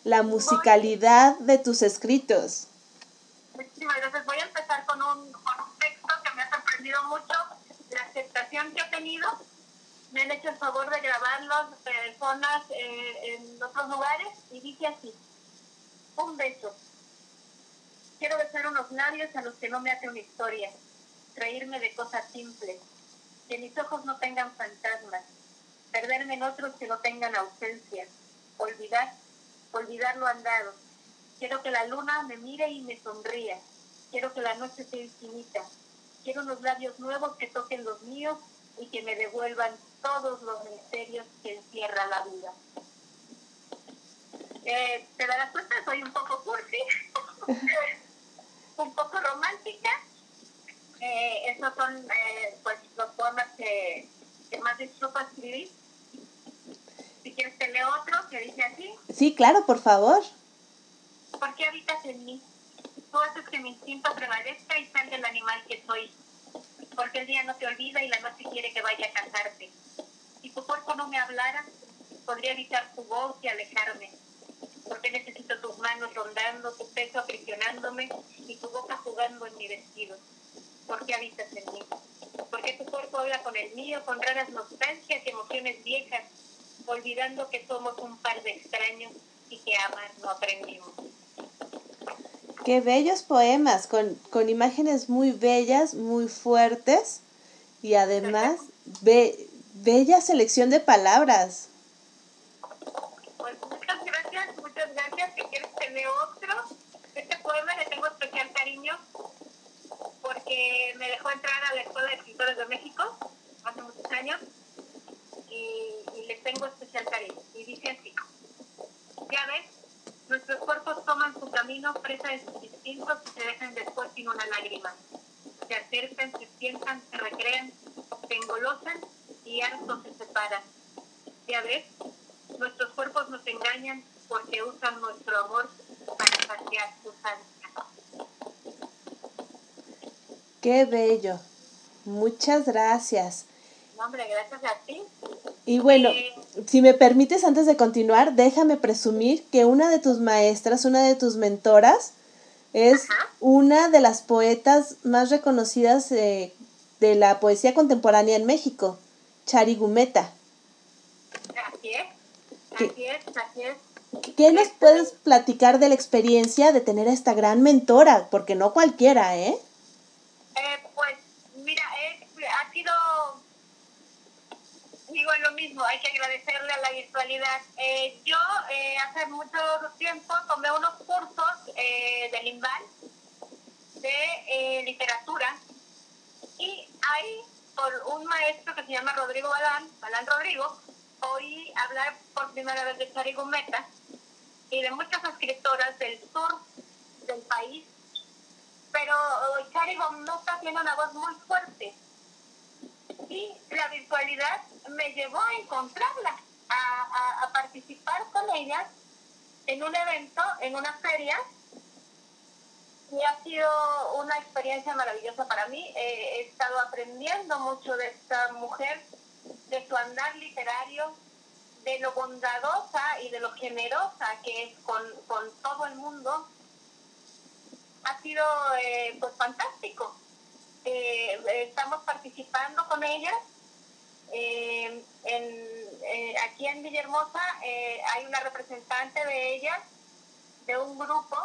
la musicalidad de tus escritos. Muchísimas gracias. Voy a empezar con un, con un texto que me ha sorprendido mucho, aceptación que he tenido. Me han hecho el favor de grabarlos personas eh, en otros lugares y dice así, un beso. Quiero besar unos labios a los que no me hace una historia, reírme de cosas simples, que mis ojos no tengan fantasmas, perderme en otros que no tengan ausencia, olvidar, olvidar lo andado, Quiero que la luna me mire y me sonría. Quiero que la noche sea infinita. Quiero unos labios nuevos que toquen los míos y que me devuelvan todos los misterios que encierra la vida. Eh, te darás cuenta, soy un poco cursi, (laughs) un poco romántica. Eh, esos son eh, pues, los poemas que, que más disfruto escribir. Si quieres te leo otro que dice así. Sí, claro, por favor. ¿Por qué habitas en mí? Tú haces que mi instinto prevalezca y salga el animal que soy. Porque el día no te olvida y la noche quiere que vaya a casarte. Si tu cuerpo no me hablara, podría evitar tu voz y alejarme. Porque necesito tus manos rondando, tu peso aprisionándome y tu boca jugando en mi vestido. ¿Por qué habitas en mí? Porque tu cuerpo habla con el mío, con raras nostalgias y emociones viejas, olvidando que somos un par de extraños y que amar no aprendimos. Qué bellos poemas, con, con imágenes muy bellas, muy fuertes y además (laughs) be- bella selección de palabras. Pues muchas gracias, muchas gracias. Si quieres te leo otro. Este poema le tengo especial cariño porque me dejó entrar a la Escuela de Escritores de México hace muchos años y, y le tengo especial cariño. Y dice así, ya ves, nuestros cuerpos toman su camino presa de sus instintos y se dejan después sin una lágrima. Se acercan, se sientan, se recrean, se engolosan y hartos se separan. Ya ves, nuestros cuerpos nos engañan porque usan nuestro amor para saciar sus ansias. Qué bello. Muchas gracias. No, hombre, gracias a ti. Y bueno, si me permites antes de continuar, déjame presumir que una de tus maestras, una de tus mentoras, es Ajá. una de las poetas más reconocidas eh, de la poesía contemporánea en México, Chari Gumeta. Así es, ¿Qué? así es, así es. ¿Qué nos puedes platicar de la experiencia de tener a esta gran mentora? Porque no cualquiera, ¿eh? Eh, pues, mira, es- ha sido, digo lo mismo, hay que agradecerle a la virtualidad. Eh, yo eh, hace mucho tiempo tomé unos cursos eh, del INVAL de eh, literatura y ahí por un maestro que se llama Rodrigo Balán, Balán Rodrigo, oí hablar por primera vez de Chari Gumeta y de muchas escritoras del sur del país pero eh, Chari Gometa tiene una voz muy fuerte. Y la virtualidad me llevó a encontrarla, a, a- participar con ella en un evento, en una feria. Y ha sido una experiencia maravillosa para mí. Eh, he estado aprendiendo mucho de esta mujer, de su andar literario, de lo bondadosa y de lo generosa que es con, con todo el mundo ha sido eh, pues fantástico. Eh, estamos participando con ella. Eh, en, eh, aquí en Villahermosa eh, hay una representante de ella, de un grupo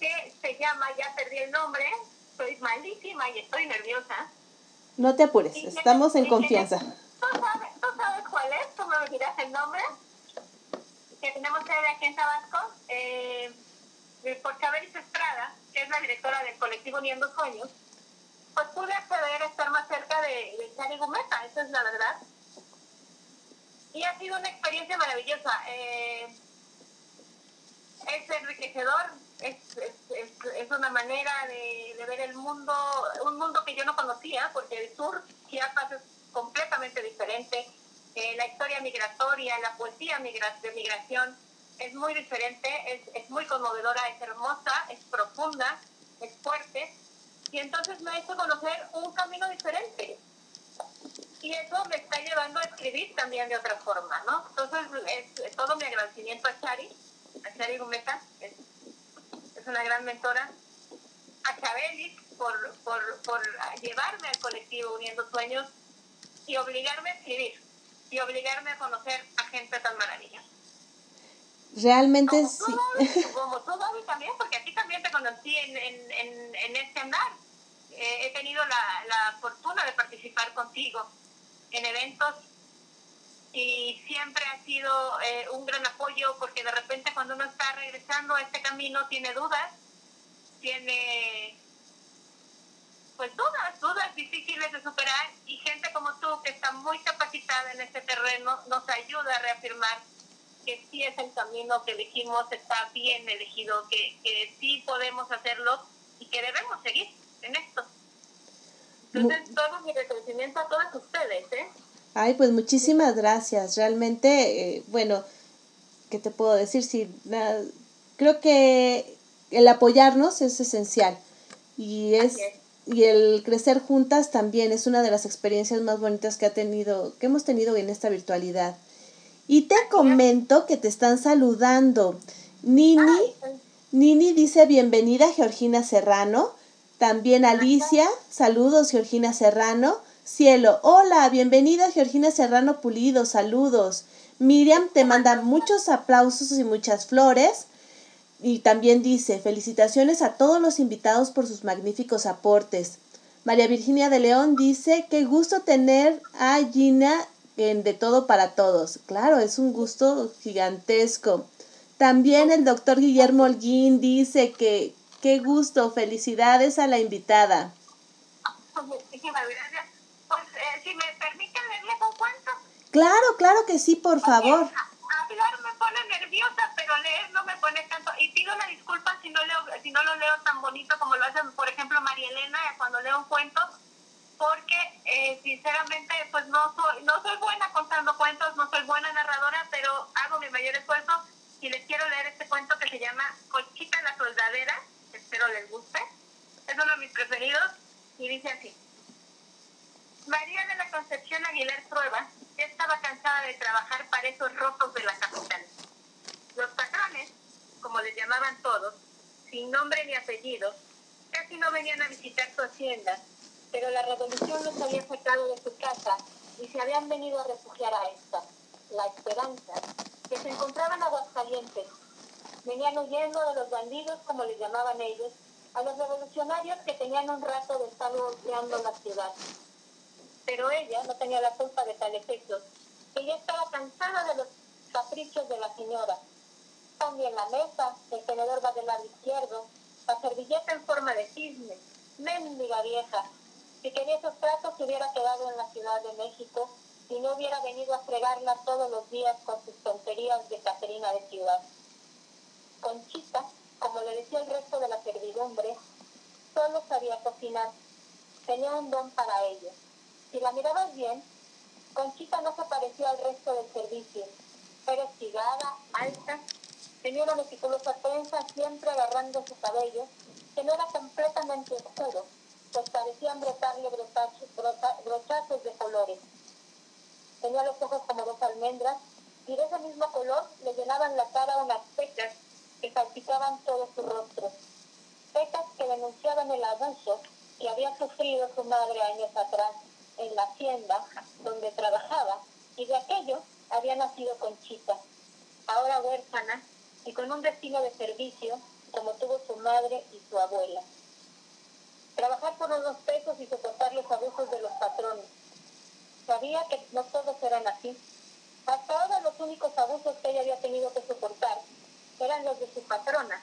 que se llama, ya perdí el nombre, soy malísima y estoy nerviosa. No te apures, Y estamos en confianza. ¿Tú sabes, ¿Tú sabes cuál es? ¿Tú me dirás el nombre? Que tenemos sede aquí en Tabasco, eh, por Chabelis Estrada, que es la directora del colectivo Uniendo Sueños, pues pude acceder a estar más cerca de, de Gumeta, esa es la verdad. Y ha sido una experiencia maravillosa. Eh, es enriquecedor, es, es, es, es una manera de, de ver el mundo, un mundo que yo no conocía, porque el sur, Chiapas, es completamente diferente. Eh, la historia migratoria, la poesía migra de migración es muy diferente, es, es muy conmovedora, es hermosa, es profunda, es fuerte. Y entonces me ha hecho conocer un camino diferente. Y eso me está llevando a escribir también de otra forma, ¿no? Entonces, es, todo mi agradecimiento a Chari, a Chari Gumeta, es, es una gran mentora, a Chabelis por, por, por llevarme al colectivo Uniendo Sueños y obligarme a escribir y obligarme a conocer a gente tan maravillosa. Realmente Como sí. (laughs) como tú, también, porque aquí también te conocí en, en, en, en este andar. Eh, he tenido la, la fortuna de participar contigo en eventos y siempre ha sido eh, un gran apoyo porque de repente cuando uno está regresando a este camino tiene dudas, tiene pues dudas, dudas difíciles de superar y gente como tú que está muy capacitada en este terreno nos ayuda a reafirmar que sí es el camino que elegimos, está bien elegido, que, que sí podemos hacerlo y que debemos seguir en esto. Entonces, todo mi reconocimiento a todos ustedes, ¿eh? Ay, pues muchísimas gracias. Realmente, eh, bueno, ¿qué te puedo decir? Sí, nada, creo que el apoyarnos es esencial y es. y el crecer juntas también es una de las experiencias más bonitas que ha tenido que hemos tenido en esta virtualidad. Y te comento que te están saludando. Nini, pues, Nini dice bienvenida Georgina Serrano. También Alicia, saludos Georgina Serrano. Cielo, hola, bienvenida Georgina Serrano Pulido, saludos. Miriam te manda muchos aplausos y muchas flores. Y también dice, felicitaciones a todos los invitados por sus magníficos aportes. María Virginia de León dice, qué gusto tener a Gina en De Todo para Todos. Claro, es un gusto gigantesco. También el doctor Guillermo Holguín dice que qué gusto, felicidades a la invitada. muchísimas gracias. Pues, eh, si me permiten leerles un cuento. Claro, claro que sí, por favor. Hablar me pone nerviosa, pero leer no me pone tanto. Y pido una disculpa si no, leo, si no lo leo tan bonito como lo hacen, por ejemplo, María Elena cuando leo un cuento, porque eh, sinceramente pues no soy, no soy buena contando cuentos, no soy buena narradora, pero hago mi mayor esfuerzo y les quiero leer este cuento que se llama Conchita la Soldadera, espero les guste. Es uno de mis preferidos y dice así. María de la Concepción Aguilar Prueba ya estaba cansada de trabajar para esos rotos de la capital. Los patrones, como les llamaban todos, sin nombre ni apellido, casi no venían a visitar su hacienda, pero la revolución los había sacado de su casa y se habían venido a refugiar a esta, la Esperanza, que se encontraba en Aguascalientes. Venían huyendo de los bandidos, como les llamaban ellos, a los revolucionarios que tenían un rato de estar golpeando la ciudad pero ella no tenía la culpa de tal efecto. Ella estaba cansada de los caprichos de la señora. También la mesa, el tenedor va del lado izquierdo, la servilleta en forma de cisne, mendiga vieja. Si quería esos platos se hubiera quedado en la Ciudad de México y no hubiera venido a fregarla todos los días con sus tonterías de Caterina de Ciudad. Conchita, como le decía el resto de la servidumbre, solo sabía cocinar. Tenía un don para ello. Si la mirabas bien, Conchita no se parecía al resto del servicio. Era estirada, alta, tenía una meticulosa trenza siempre agarrando su cabello, que no era completamente oscuro, pues parecían brotarle brochazos de colores. Tenía los ojos como dos almendras y de ese mismo color le llenaban la cara unas pecas que salpicaban todo su rostro. Pecas que denunciaban el abuso que había sufrido su madre años atrás en la hacienda donde trabajaba y de aquello había nacido Conchita, ahora huérfana y con un destino de servicio como tuvo su madre y su abuela. Trabajar por unos pesos y soportar los abusos de los patrones. Sabía que no todos eran así. Hasta ahora los únicos abusos que ella había tenido que soportar eran los de su patrona,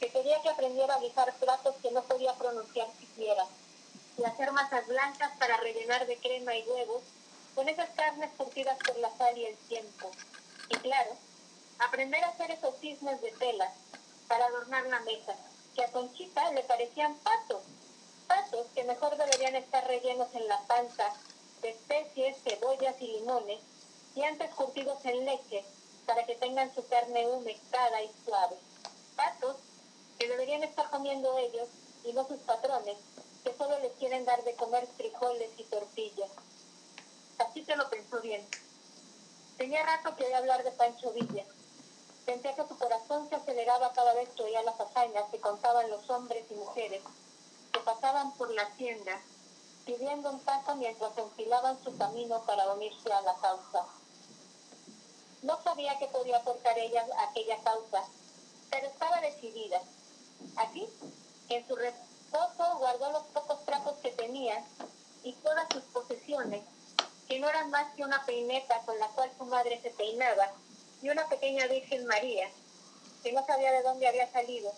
que quería que aprendiera a guisar platos que no podía pronunciar siquiera y hacer masas blancas para rellenar de crema y huevos con esas carnes curtidas por la sal y el tiempo. Y claro, aprender a hacer esos cisnes de tela para adornar la mesa, que a Conchita le parecían patos, patos que mejor deberían estar rellenos en la panza de especies, cebollas y limones, y antes curtidos en leche para que tengan su carne humectada y suave. Patos que deberían estar comiendo ellos y no sus patrones, que solo les quieren dar de comer frijoles y tortillas. Así que lo pensó bien. Tenía rato que oía hablar de Pancho Villa. Sentía que su corazón se aceleraba cada vez que oía las hazañas que contaban los hombres y mujeres pasaban por la hacienda, pidiendo un paso mientras enfilaban su camino para unirse a la causa. No sabía qué podía aportar ella a aquella causa, pero estaba decidida. Aquí, en su reposo, guardó los pocos trapos que tenía y todas sus posesiones, que no era más que una peineta con la cual su madre se peinaba, y una pequeña Virgen María, que no sabía de dónde había salido,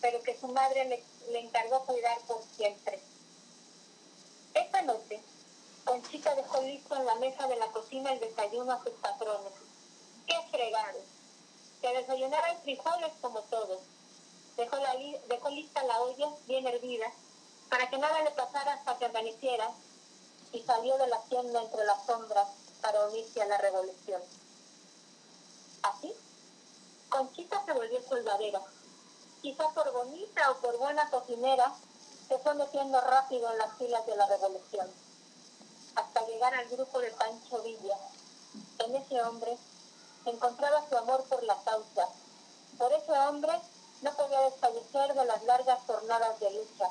pero que su madre le, le encargó cuidar por siempre. Esta noche, Conchita dejó listo en la mesa de la cocina el desayuno a sus patrones. ¡Qué fregado! Que desayunaran frijoles como todos. Dejó, la li- dejó lista la olla bien hervida para que nada le pasara hasta que amaneciera y salió de la tienda entre las sombras para unirse a la revolución. Así, Conchita se volvió soldadera. Quizá por bonita o por buena cocinera, se fue metiendo rápido en las filas de la revolución, hasta llegar al grupo de Pancho Villa. En ese hombre encontraba su amor por la causa. Por ese hombre no podía desfallecer de las largas jornadas de lucha,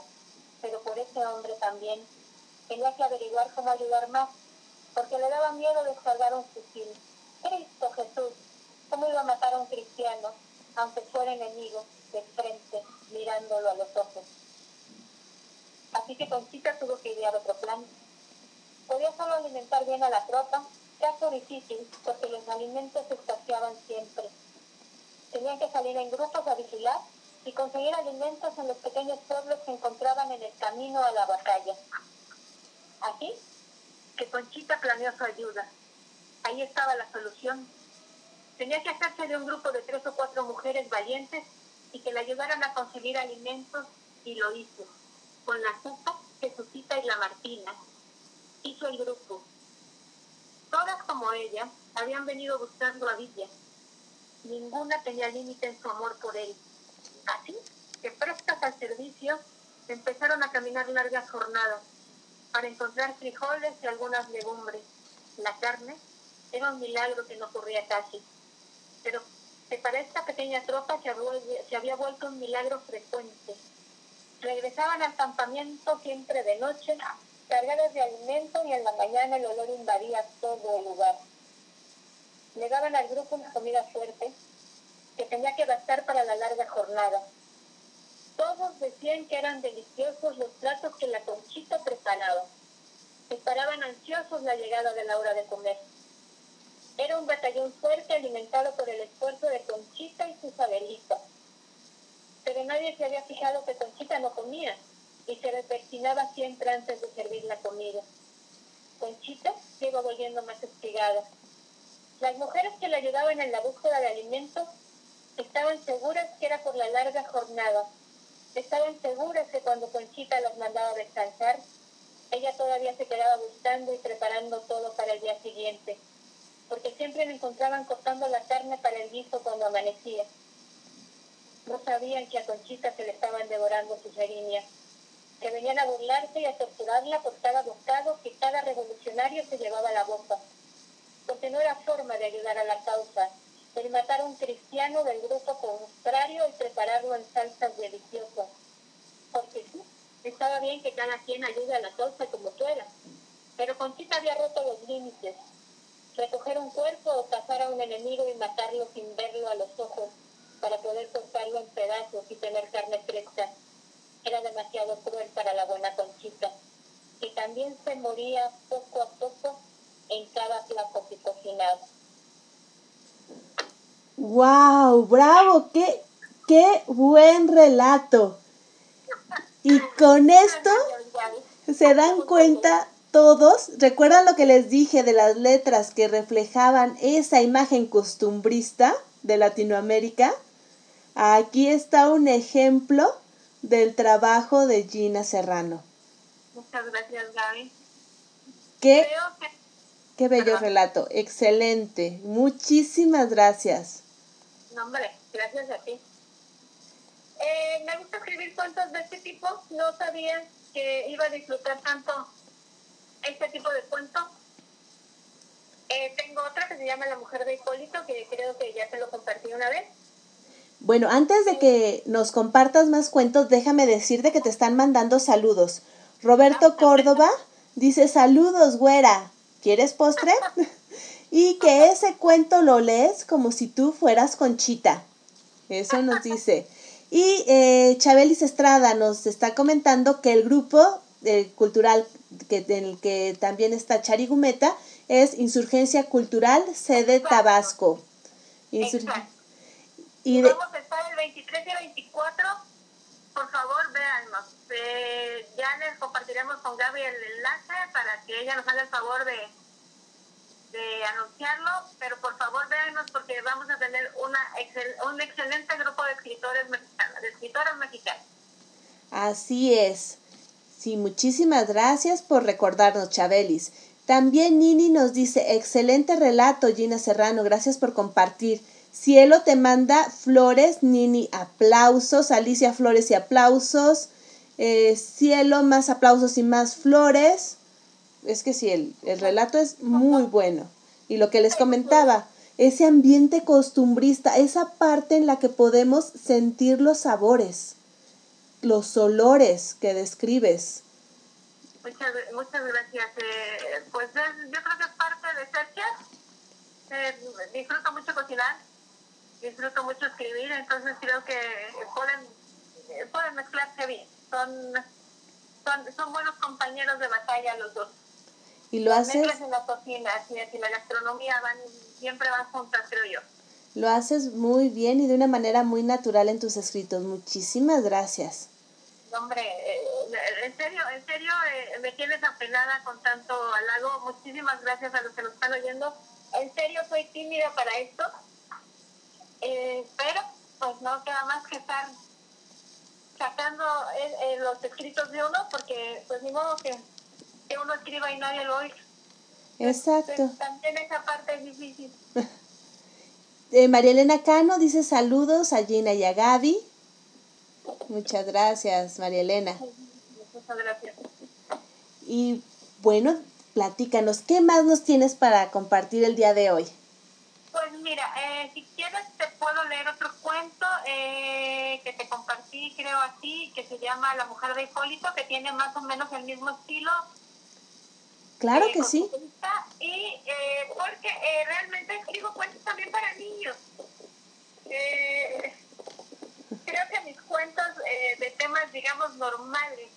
pero por ese hombre también tenía que averiguar cómo ayudar más, porque le daba miedo descargar un fusil. Cristo Jesús, ¿cómo iba a matar a un cristiano, aunque fuera enemigo, de frente, mirándolo a los ojos? Así que Conchita tuvo que idear otro plan. Podía solo alimentar bien a la tropa, caso difícil, porque los alimentos se escaseaban siempre. Tenían que salir en grupos a vigilar y conseguir alimentos en los pequeños pueblos que encontraban en el camino a la batalla. Así que Conchita planeó su ayuda. Ahí estaba la solución. Tenía que hacerse de un grupo de tres o cuatro mujeres valientes y que le ayudaran a conseguir alimentos y lo hizo. Con la Zupa, Jesucita y la Martina. Hizo el grupo. Todas como ella habían venido buscando a Villa. Ninguna tenía límite en su amor por él. Así que prestas al servicio, empezaron a caminar largas jornadas para encontrar frijoles y algunas legumbres. La carne era un milagro que no ocurría casi, pero que para esta pequeña tropa se había, vuelto un milagro frecuente. Regresaban al campamento siempre de noche, cargados de alimento y en la mañana el olor invadía todo el lugar. Le daban al grupo una comida fuerte que tenía que bastar para la larga jornada. Todos decían que eran deliciosos los platos que la conchita preparaba. Esperaban ansiosos la llegada de la hora de comer. Era un batallón fuerte alimentado por el esfuerzo de Conchita y sus Abelitas. Pero nadie se había fijado que Conchita no comía y se repersinaba siempre antes de servir la comida. Conchita se iba volviendo más espigada. Las mujeres que le ayudaban en la búsqueda de alimentos estaban seguras que era por la larga jornada. Estaban seguras que cuando Conchita las mandaba a descansar, ella todavía se quedaba buscando y preparando todo para el día siguiente, porque siempre la encontraban cortando la carne para el guiso cuando amanecía. No sabían que a Conchita se le estaban devorando sus erinias, que venían a burlarse y a torturarla por cada bocado que cada revolucionario se llevaba a la boca, porque no era forma de ayudar a la causa, el matar a un cristiano del grupo contrario y prepararlo en salsas deliciosas. Porque sí, estaba bien que cada quien ayude a la causa como fuera, pero Conchita había roto los límites. Recoger un cuerpo o cazar a un enemigo y matarlo sin verlo a los ojos para poder cortarlo en pedazos y tener carne fresca era demasiado cruel para la buena Conchita, que también se moría poco a poco en cada plato que cocinaba. ¡Wow! ¡Bravo! ¡Qué, qué buen relato! Y con esto (laughs) se dan cuenta todos, recuerdan lo que les dije de las letras que reflejaban esa imagen costumbrista de Latinoamérica. Aquí está un ejemplo del trabajo de Gina Serrano. Muchas gracias, Gaby. Qué, Creo que qué bello Perdón. relato, excelente. Muchísimas gracias. No, hombre, gracias a ti. Eh, me gusta escribir cuentos de este tipo. No sabía que iba a disfrutar tanto este tipo de cuento. Eh, tengo otra que se llama La Mujer de Hipólito, que creo que ya te lo compartí una vez. Bueno, antes de que nos compartas más cuentos, déjame decirte que te están mandando saludos. Roberto Córdoba dice saludos, güera. ¿Quieres postre? (laughs) y que ese cuento lo lees como si tú fueras Conchita. Eso nos dice. Y eh, Chabelis Estrada nos está comentando que el grupo eh, cultural que, en el que también está Charigumeta es Insurgencia Cultural, sede Tabasco. Insur- Exacto. y de- Vamos a estar el 23 y el 24. Por favor, véannos. Eh, ya les compartiremos con Gaby el enlace para que ella nos haga el favor de, de anunciarlo. Pero por favor, véannos porque vamos a tener una excel- un excelente grupo de escritores mexicanos, de escritoras mexicanas. Así es. Sí, muchísimas gracias por recordarnos, Chabelis. También Nini nos dice, excelente relato, Gina Serrano, gracias por compartir. Cielo te manda flores, Nini, aplausos, Alicia Flores y aplausos. Eh, Cielo, más aplausos y más flores. Es que sí, el, el relato es muy bueno. Y lo que les comentaba, ese ambiente costumbrista, esa parte en la que podemos sentir los sabores los olores que describes. Muchas, muchas gracias. Eh, pues es- yo creo que es parte de ser chef. Eh, disfruto mucho cocinar, disfruto mucho escribir, entonces creo que pueden, eh, pueden mezclarse bien. Son, son, son buenos compañeros de batalla los dos. Y lo haces, en la cocina así es, y la gastronomía van, siempre van juntas, creo yo. Lo haces muy bien y de una manera muy natural en tus escritos. Muchísimas gracias. Hombre, eh, en serio, en serio, eh, me tienes apenada con tanto halago. Muchísimas gracias a los que nos están oyendo. En serio, soy tímida para esto. Eh, pero, pues no queda más que estar sacando los escritos de uno, porque pues ni modo que, que uno escriba y nadie lo oiga. Exacto. También esa parte es difícil. (laughs) Eh, María Elena Cano dice saludos a Gina y a Gaby. Muchas gracias, María Elena. Muchas gracias. Y bueno, platícanos, ¿qué más nos tienes para compartir el día de hoy? Pues mira, eh, si quieres te puedo leer otro cuento eh, que te compartí, creo así, que se llama La mujer de Hipólito, que tiene más o menos el mismo estilo. Claro que sí. Y eh, porque eh, realmente escribo cuentos también para niños. Eh, creo que mis cuentos de temas, digamos, normales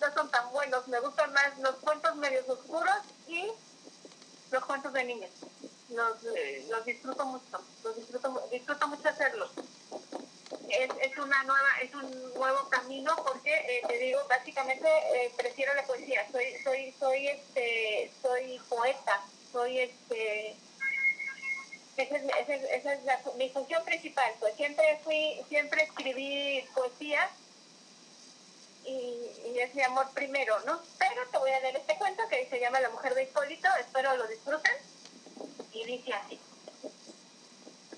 no son tan buenos. Me gustan más los cuentos medios oscuros y los cuentos de niños. Los, los disfruto mucho, los disfruto, disfruto mucho hacerlos. Es, es una nueva, es un nuevo camino porque eh, te digo, básicamente eh, prefiero la poesía. Soy, soy, soy este, soy poeta, soy este esa es, esa es- la- mi función principal. Pues siempre fui, siempre escribí poesía y, y es mi amor primero, ¿no? Pero te voy a leer este cuento que se llama La mujer de Hipólito, espero lo disfruten. Y dice así.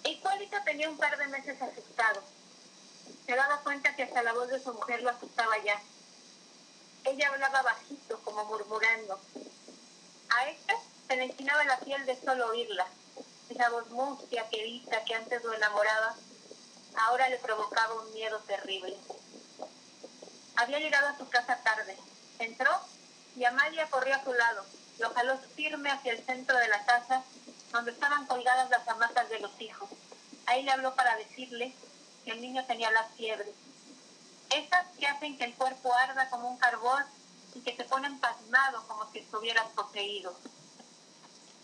Hipólito tenía un par de meses asustado. Se daba cuenta que hasta la voz de su mujer lo asustaba ya. Ella hablaba bajito, como murmurando. A este se le enchinaba la piel de solo oírla. Esa voz mustia, querida, que antes lo enamoraba, ahora le provocaba un miedo terrible. Había llegado a su casa tarde. Entró y Amalia corrió a su lado. Lo jaló firme hacia el centro de la casa, donde estaban colgadas las hamacas de los hijos. Ahí le habló para decirle que el niño tenía la fiebre. Esas que hacen que el cuerpo arda como un carbón y que te ponen pasmado como si estuvieras poseído.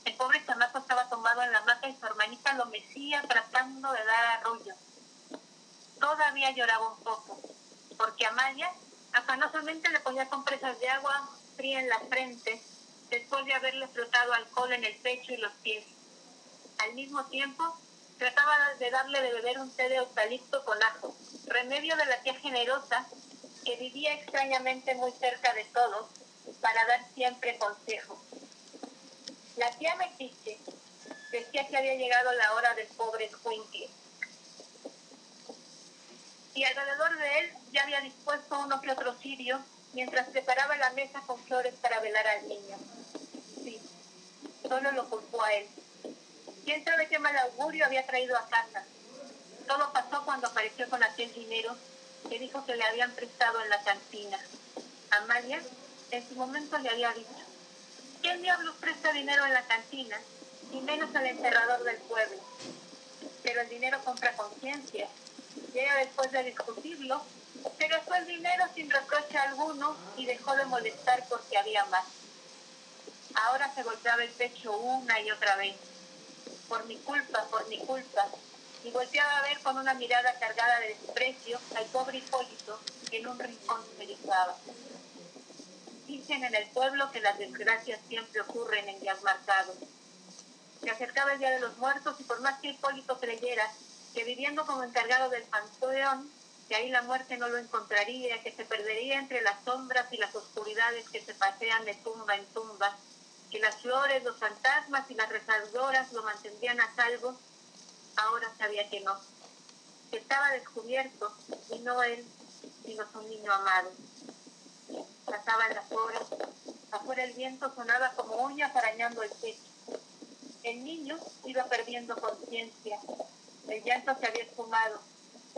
El pobre chamaco estaba tumbado en la hamaca y su hermanita lo mecía tratando de dar arrullo. Todavía lloraba un poco, porque Amalia afanosamente le ponía compresas de agua fría en la frente, después de haberle frotado alcohol en el pecho y los pies. Al mismo tiempo, trataba de darle de beber un té de eucalipto con ajo, remedio de la tía generosa que vivía extrañamente muy cerca de todos para dar siempre consejos. La tía Metiche decía que había llegado la hora del pobre escuincle. Y alrededor de él ya había dispuesto uno que otro cirio mientras preparaba la mesa con flores para velar al niño. Sí, solo lo culpó a él. ¿Quién sabe qué mal augurio había traído a casa? Todo pasó cuando apareció con aquel dinero que dijo que le habían prestado en la cantina. Amalia en su momento le había dicho, ¿quién diablos presta dinero en la cantina? Y menos al enterrador del pueblo. Pero el dinero compra conciencia. Y ella después de discutirlo, se gastó el dinero sin reproche alguno y dejó de molestar porque había más. Ahora se golpeaba el pecho una y otra vez. Por mi culpa, por mi culpa. Y volteaba a ver con una mirada cargada de desprecio al pobre Hipólito que en un rincón se erizaba. Dicen en el pueblo que las desgracias siempre ocurren en días marcados. Se acercaba el Día de los Muertos y por más que Hipólito creyera que viviendo como encargado del panteón, que ahí la muerte no lo encontraría, que se perdería entre las sombras y las oscuridades que se pasean de tumba en tumba, que las flores, los fantasmas y las rezadoras lo mantendrían a salvo, ahora sabía que no, que estaba descubierto y no él, sino su niño amado. Pasaban las horas, afuera el viento sonaba como uñas arañando el techo. El niño iba perdiendo conciencia, el llanto se había esfumado,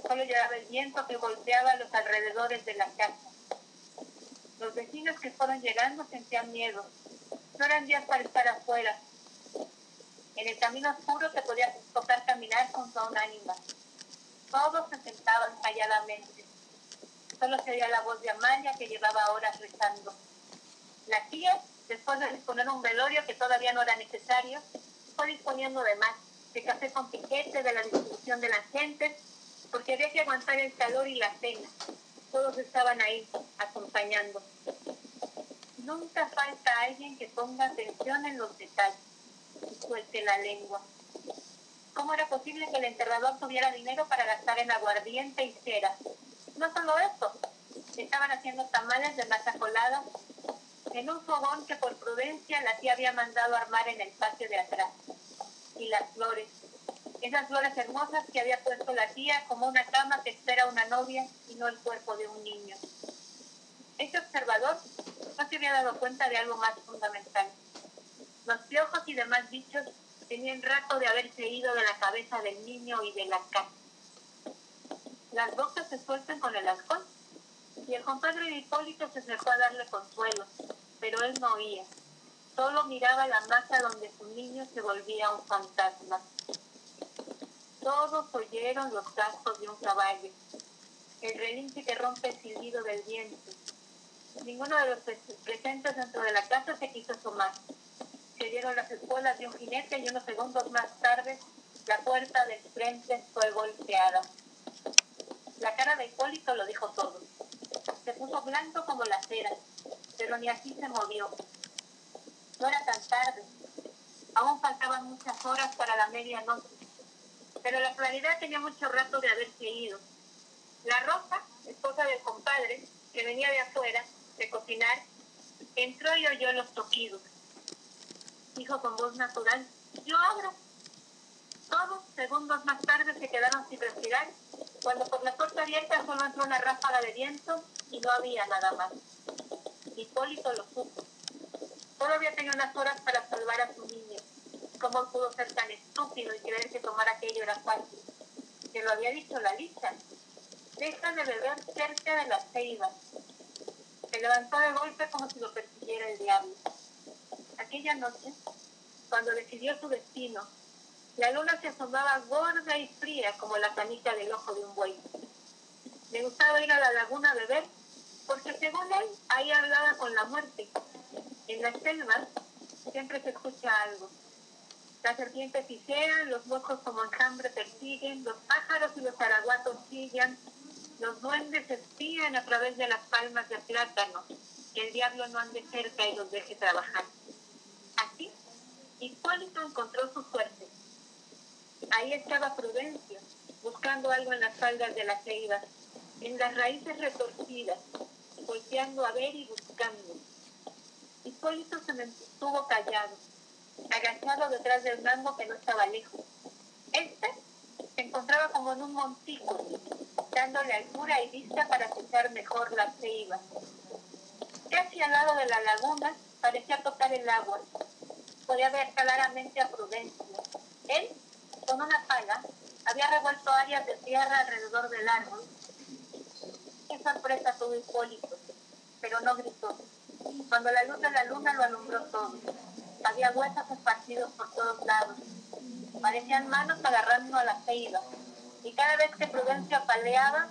solo llevaba el viento que golpeaba los alrededores de la casa. Los vecinos que fueron llegando sentían miedo, no eran días para estar afuera. En el camino oscuro se podía tocar caminar junto a un ánima. Todos se sentaban calladamente. Solo se oía la voz de Amalia que llevaba horas rezando. La tía, después de disponer un velorio que todavía no era necesario, fue disponiendo de más, de café con piquete, de la distribución de la gente, porque había que aguantar el calor y la cena. Todos estaban ahí, acompañando. Nunca falta alguien que ponga atención en los detalles y suelte la lengua. ¿Cómo era posible que el enterrador tuviera dinero para gastar en aguardiente y cera? No solo eso, estaban haciendo tamales de masa colada en un fogón que por prudencia la tía había mandado armar en el patio de atrás. Y las flores, esas flores hermosas que había puesto la tía como una cama que espera una novia y no el cuerpo de un niño. Este observador no se había dado cuenta de algo más fundamental. Los piojos y demás bichos tenían rato de haberse ido de la cabeza del niño y de la casa. Las bocas se sueltan con el alcohol y el compadre de Hipólito se acercó a darle consuelo, pero él no oía. Solo miraba la masa donde su niño se volvía un fantasma. Todos oyeron los cascos de un caballo, el relinche que rompe el silbido del viento. Ninguno de los presentes dentro de la casa se quiso asomar. Se dieron las espuelas de un jinete y unos segundos más tarde la puerta del frente fue golpeada. La cara de Hipólito lo dijo todo. Se puso blanco como la cera, pero ni así se movió. No era tan tarde. Aún faltaban muchas horas para la medianoche. Pero la claridad tenía mucho rato de haberse ido. La Rosa, esposa del compadre, que venía de afuera, de cocinar, entró y oyó los toquidos. Dijo con voz natural, yo abro. Todos, segundos más tarde, se quedaron sin respirar, cuando por la puerta abierta solo entró una ráfaga de viento y no había nada más. Hipólito lo supo. Todavía tenía unas horas para salvar a su niño. ¿Cómo pudo ser tan estúpido y creer que tomar aquello era fácil? Que lo había dicho la lista. Deja de beber cerca de las ceibas. Levantó de golpe como si lo persiguiera el diablo. Aquella noche, cuando decidió su destino, la luna se asomaba gorda y fría como la canica del ojo de un buey. Le gustaba ir a la laguna a beber porque según él, ahí hablaba con la muerte. En las selvas siempre se escucha algo. Las serpientes pisean, los moscos como enjambre persiguen, los pájaros y los araguatos chillan, los duendes espían a través de las palmas de plátano, que el diablo no ande cerca y los deje trabajar. Así, Hipólito encontró su suerte. Ahí estaba Prudencio, buscando algo en las faldas de la ceiba, en las raíces retorcidas, volteando a ver y buscando. Hipólito se mantuvo callado, agachado detrás del mango que no estaba lejos. Este se encontraba como en un montículo, dándole altura y vista para escuchar mejor la ceiba. Casi al lado de la laguna parecía tocar el agua. Podía ver claramente a Prudencio. Él, con una pala, había revuelto áreas de tierra alrededor del árbol. Qué sorpresa tuvo Hipólito, pero no gritó. Cuando la luz de la luna lo alumbró todo. Había huesos esparcidos por todos lados. Parecían manos agarrando a la ceiba. Y cada vez que Prudencio apaleaba,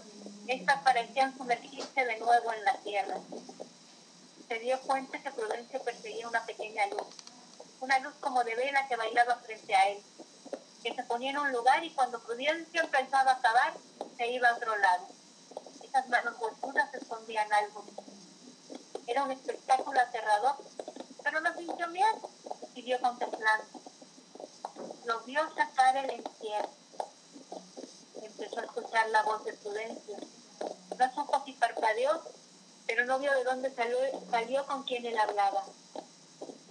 estas parecían sumergirse de nuevo en la tierra. se dio cuenta que Prudencio perseguía una pequeña luz, una luz como de vela que bailaba frente a él, que se ponía en un lugar y cuando Prudencio empezaba a acabar, se iba a otro lado. Esas manos huesudas escondían algo. Era un espectáculo aterrador, pero no sintió miedo, siguió contemplando. Lo vio sacar el encierro. Empezó a escuchar la voz de Prudencio. No supo si parpadeó, pero no vio de dónde salió, salió con quien él hablaba.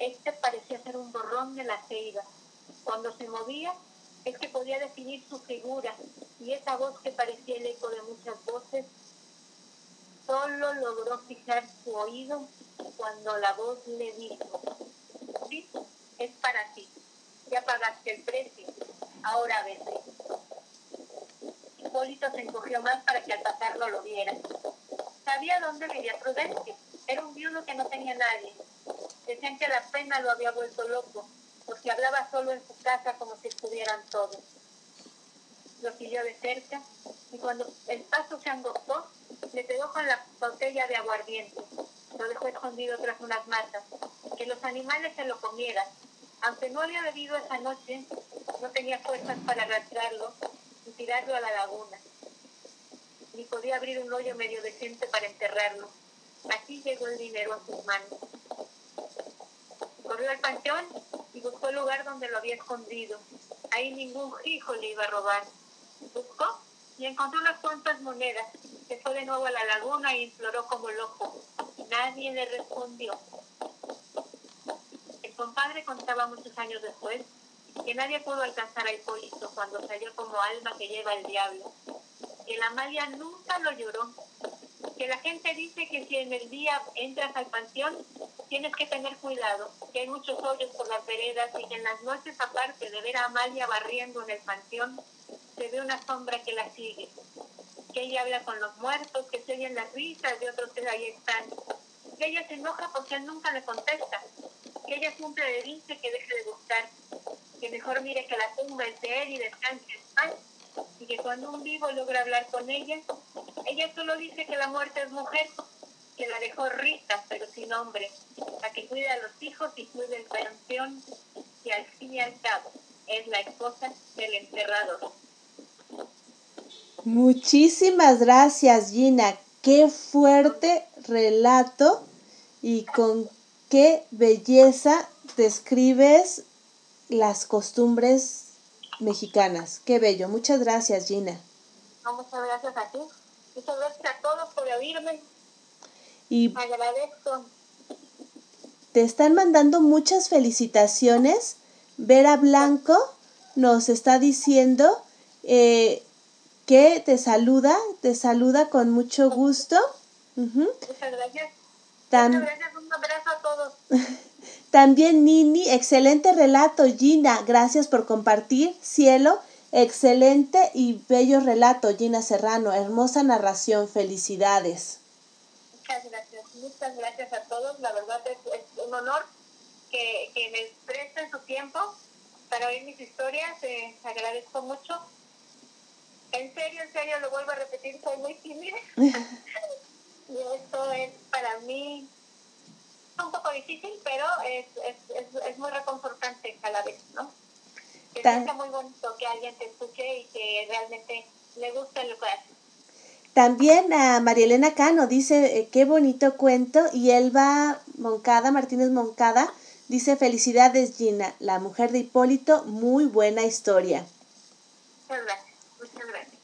Este parecía ser un borrón de la ceiba. Cuando se movía, es que podía definir su figura y esa voz que parecía el eco de muchas voces, solo logró fijar su oído cuando la voz le dijo, sí, es para ti, ya pagaste el precio, ahora vete. Hipólito se encogió más para que al pasarlo lo viera. Sabía dónde vivía Prudencio, era un viudo que no tenía nadie. Decían que la pena lo había vuelto loco, porque hablaba solo en su casa como si estuvieran todos. Lo siguió de cerca y cuando el paso se angostó, le pegó con la botella de aguardiente. Lo dejó escondido tras unas matas, que los animales se lo comieran. Aunque no había bebido esa noche, no tenía fuerzas para arrastrarlo tirarlo a la laguna. Ni podía abrir un hoyo medio decente para enterrarlo. Así llegó el dinero a sus manos. Corrió al panteón y buscó el lugar donde lo había escondido. Ahí ningún hijo le iba a robar. Buscó y encontró unas cuantas monedas. Se fue de nuevo a la laguna e imploró como loco. Nadie le respondió. El compadre contaba muchos años después que nadie pudo alcanzar a Hipólito cuando salió como alma que lleva el diablo. Que la Amalia nunca lo lloró. Que la gente dice que si en el día entras al panteón, tienes que tener cuidado, que hay muchos hoyos por las veredas y que en las noches, aparte de ver a Amalia barriendo en el se ve una sombra que la sigue. Que ella habla con los muertos, que se oyen las risas de otros que ahí están. Que ella se enoja porque él nunca le contesta. Que ella siempre le dice que deje de buscar. Que mejor mire que la tumba es de él y descanse en paz. Y que cuando un vivo logra hablar con ella, ella solo dice que la muerte es mujer, que la dejó rita, pero sin hombre, para que cuide a los hijos y cuide el panteón, que al fin y al cabo es la esposa del enterrador. Muchísimas gracias, Gina. Qué fuerte relato y con qué belleza describes las costumbres mexicanas. Qué bello. Muchas gracias, Gina. No, muchas gracias a ti. Muchas gracias a todos por oírme. Y Agradezco. te están mandando muchas felicitaciones. Vera Blanco nos está diciendo eh, que te saluda, te saluda con mucho gusto. Ujú. Muchas gracias. Muchas gracias. Un abrazo a todos. (laughs) También Nini, excelente relato, Gina, gracias por compartir. Cielo, excelente y bello relato, Gina Serrano, hermosa narración, felicidades. Muchas gracias. Muchas gracias a todos. La verdad es, es un honor que, que me presten su tiempo para oír mis historias. Eh, agradezco mucho. En serio, en serio, lo vuelvo a repetir, soy muy tímida. (laughs) y esto es para mí un poco difícil, pero es, es, es, es muy reconfortante a la vez, ¿no? Que sea muy bonito que alguien te escuche y que realmente le guste lo que haces. También a María Elena Cano dice, eh, qué bonito cuento, y Elba Moncada, Martínez Moncada, dice, felicidades Gina, la mujer de Hipólito, muy buena historia. Muchas gracias, muchas gracias.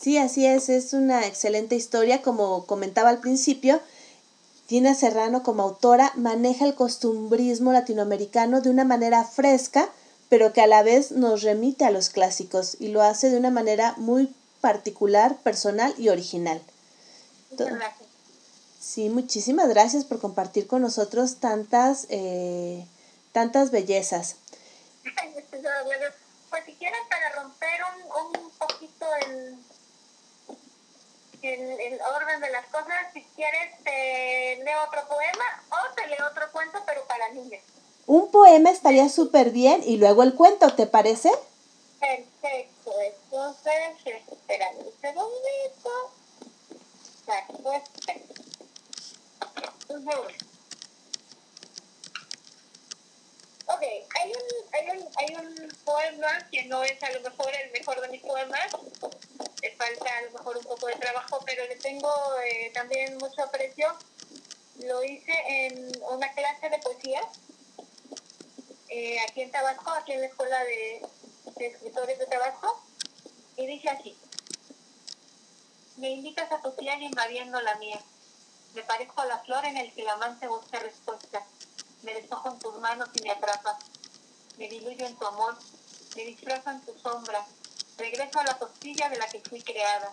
Sí, así es, es una excelente historia, como comentaba al principio. Gina Serrano como autora maneja el costumbrismo latinoamericano de una manera fresca, pero que a la vez nos remite a los clásicos y lo hace de una manera muy particular, personal y original. Muchas gracias. Sí, muchísimas gracias por compartir con nosotros tantas, eh, tantas bellezas. Pues si quieren para romper un, un poquito el, el, el orden de las cosas, si quieres te leo otro poema o te leo otro cuento, pero para niños. Un poema estaría súper bien y luego el cuento, ¿te parece? Perfecto, entonces, espera un segundito. Ya, pues, perfecto. Entonces, Ok, hay un, hay, un, hay un poema que no es a lo mejor el mejor de mis poemas, le falta a lo mejor un poco de trabajo, pero le tengo eh, también mucho aprecio. Lo hice en una clase de poesía eh, aquí en Tabasco, aquí en la Escuela de, Escritores de Tabasco, y dice así. Me invitas a tu piel invadiendo la mía. Me parezco a la flor en el que el amante busca respuesta. Me deshojo en tus manos y me atrapas. Me diluyo en tu amor. Me disfrazo en tu sombra. Regreso a la costilla de la que fui creada.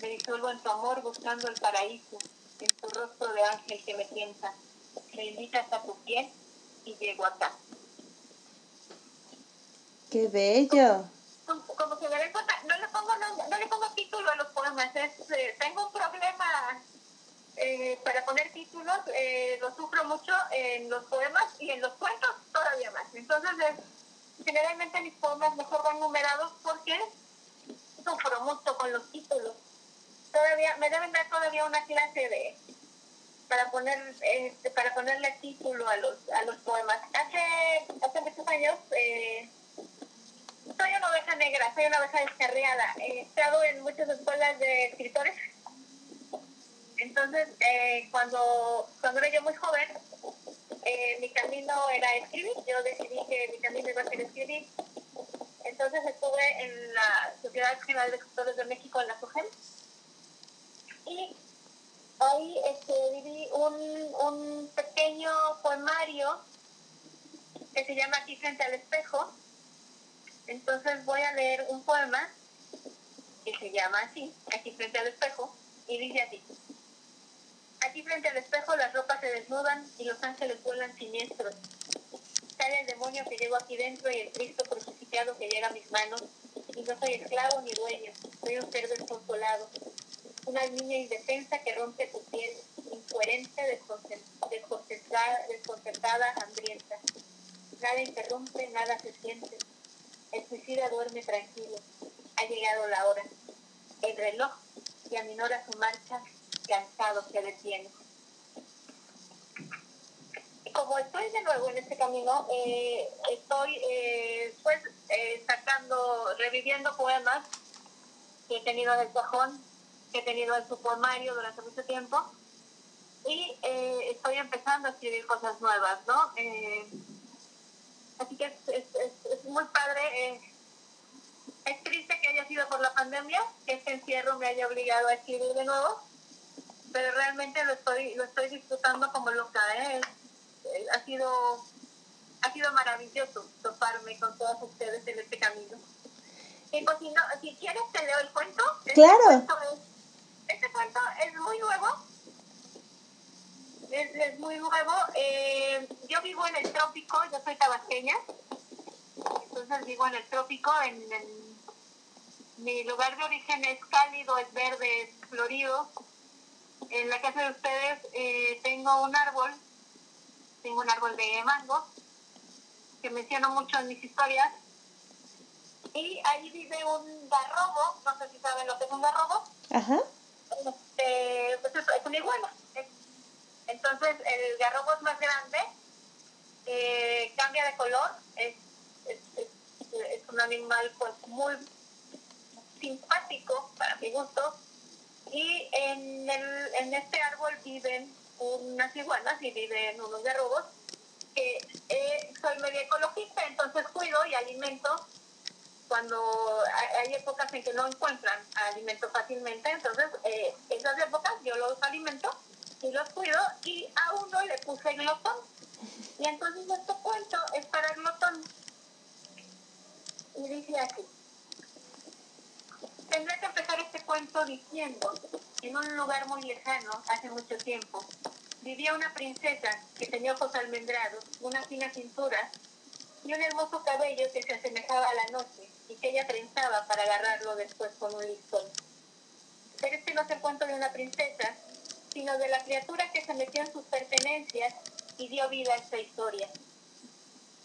Me disuelvo en tu amor buscando el paraíso, en tu rostro de ángel que me tienta. Me invitas a tu piel y llego acá. ¡Qué bello! como, como se darán cuenta, no le pongo nombre- no le pongo título a los poemas. Es, eh, tengo un problema eh, para poner títulos, eh, lo sufro mucho en los poemas y en los cuentos todavía más. Entonces, es- generalmente mis poemas mejor van numerados porque sufro mucho con los títulos. Todavía me deben dar todavía una clase de para poner este, para ponerle título a los a los poemas. Hace hace muchos años eh, soy una oveja negra, soy una oveja descarriada. He estado en muchas escuelas de escritores. Entonces, eh, cuando, cuando era yo muy joven, eh, mi camino era escribir. Yo decidí que mi camino iba a ser escribir. Entonces estuve en la Sociedad General de Escritores de México, en la SOGEM. Y ahí este, viví un, un pequeño poemario que se llama Aquí frente al espejo. Entonces voy a leer un poema que se llama así, aquí frente al espejo, y dice así. Aquí frente al espejo las ropas se desnudan y los ángeles vuelan siniestros. Sale el demonio que llevo aquí dentro y el Cristo crucificado que llega a mis manos. Y no soy esclavo ni dueño, soy un ser desconsolado. Una niña indefensa que rompe tu piel, incoherente, desconcert- desconcertada, desconcertada, hambrienta. Nada interrumpe, nada se siente. El suicida duerme tranquilo. Ha llegado la hora. El reloj y aminora su marcha, cansado se detiene. Como estoy de nuevo en este camino, eh, estoy eh, pues eh, sacando, reviviendo poemas que he tenido en el cajón, que he tenido en su poemario durante mucho tiempo. Y eh, estoy empezando a escribir cosas nuevas, ¿no? Eh, Así que es, es, muy padre. es triste que haya sido por la pandemia, que este encierro me haya obligado a escribir de nuevo, pero realmente lo estoy, lo estoy disfrutando como loca. ¿eh? Es- eh, ha, sido, ha sido maravilloso toparme con todos ustedes en este camino. Y pues si, no, si quieres te leo el cuento. Este Claro. cuento es- este cuento es muy nuevo es, es muy nuevo. Eh, yo vivo en el trópico, yo soy tabasqueña, entonces vivo en el trópico, en, en- mi lugar de origen es cálido, es verde, es florido. En la casa de ustedes eh, tengo un árbol, tengo un árbol de mango, que menciono mucho en mis historias. Y ahí vive un garrobo, no sé si saben lo que es un garrobo, Ajá. este, pues es, es una iguana. Es- entonces el garrobo es más grande, eh, cambia de color, es, es, es- es un animal pues muy simpático para mi gusto. Y en, el, en este árbol viven unas iguanas y viven unos garrobos que eh, soy media ecologista, entonces cuido y alimento cuando hay épocas en que no encuentran alimento fácilmente, entonces eh, esas épocas yo los alimento y los cuido y a uno le puse glotón. Y entonces este cuento es para glotón. Y dice así. Tendré que empezar este cuento diciendo, en un lugar muy lejano, hace mucho tiempo, vivía una princesa que tenía ojos almendrados, una fina cintura y un hermoso cabello que se asemejaba a la noche y que ella trenzaba para agarrarlo después con un listón. Pero este no es el cuento de una princesa, sino de la criatura que se metió en sus pertenencias y dio vida a esta historia.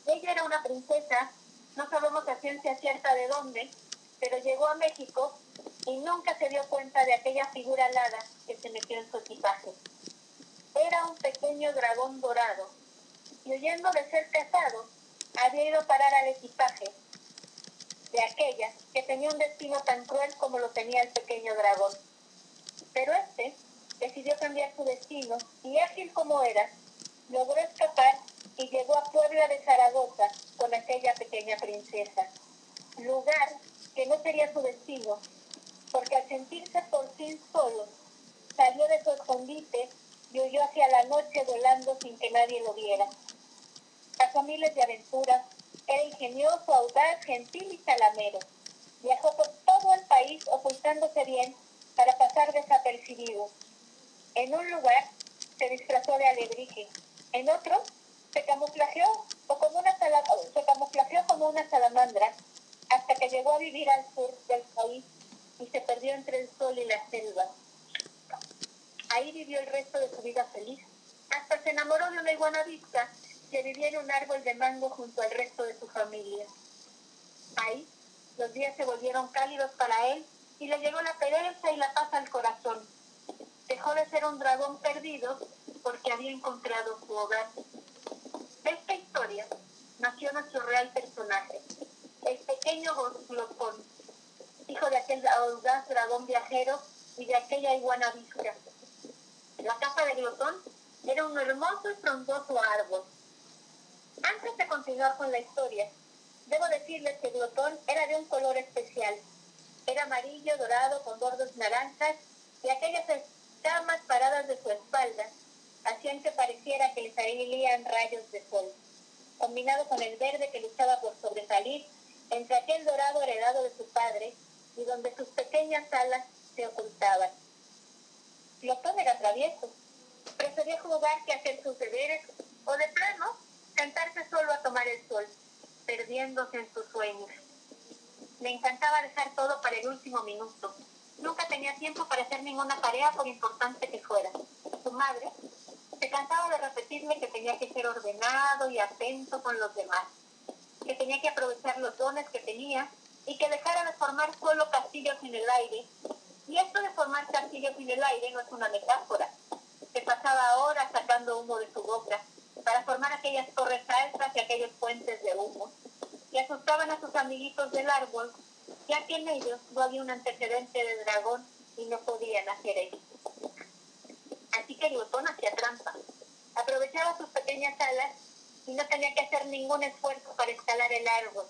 Ella era una princesa, no sabemos a ciencia cierta de dónde, pero llegó a México y nunca se dio cuenta de aquella figura alada que se metió en su equipaje. Era un pequeño dragón dorado y huyendo de ser cazado, había ido a parar al equipaje de aquella que tenía un destino tan cruel como lo tenía el pequeño dragón. Pero este decidió cambiar su destino y ágil como era, logró escapar y llegó a Puebla de Zaragoza con aquella pequeña princesa, lugar que no sería su destino, porque al sentirse por fin solo, salió de su escondite y huyó hacia la noche volando sin que nadie lo viera. Pasó miles de aventuras, era ingenioso, audaz, gentil y salamero. Viajó por todo el país ocultándose bien para pasar desapercibido. En un lugar se disfrazó de alebrije, en otro se camuflajeó, o como una se camuflajeó como una salamandra hasta que llegó a vivir al sur del país y se perdió entre el sol y la selva. Ahí vivió el resto de su vida feliz. Hasta se enamoró de una iguana visca que vivía en un árbol de mango junto al resto de su familia. Ahí los días se volvieron cálidos para él y le llegó la pereza y la paz al corazón. Dejó de ser un dragón perdido porque había encontrado su hogar. Esta historia nació nuestro real personaje, el pequeño glotón, hijo de aquel audaz dragón viajero y de aquella iguana visca. La casa de Glotón era un hermoso y frondoso árbol. Antes de continuar con la historia, debo decirles que Glotón era de un color especial. Era amarillo, dorado, con bordos naranjas y aquellas escamas paradas de su espalda hacían que pareciera que le salían rayos de sol, combinado con el verde que luchaba por sobresalir entre aquel dorado heredado de su padre y donde sus pequeñas alas se ocultaban. Glotón era travieso. Prefería jugar que hacer sus deberes o de plano sentarse solo a tomar el sol, perdiéndose en sus sueños. Le encantaba dejar todo para el último minuto. Nunca tenía tiempo para hacer ninguna tarea por importante que fuera. Su madre se cansaba de repetirle que tenía que ser ordenado y atento con los demás, que tenía que aprovechar los dones que tenía y que dejara de formar solo castillos en el aire. Y esto de formar castillos en el aire no es una metáfora. Se pasaba horas sacando humo de su boca para formar aquellas torres altas y aquellos puentes de humo. Y asustaban a sus amiguitos del árbol, ya que en ellos no había un antecedente de dragón y no podían hacer eso. Así que Glotón hacía trampa. Aprovechaba sus pequeñas alas y no tenía que hacer ningún esfuerzo para escalar el árbol.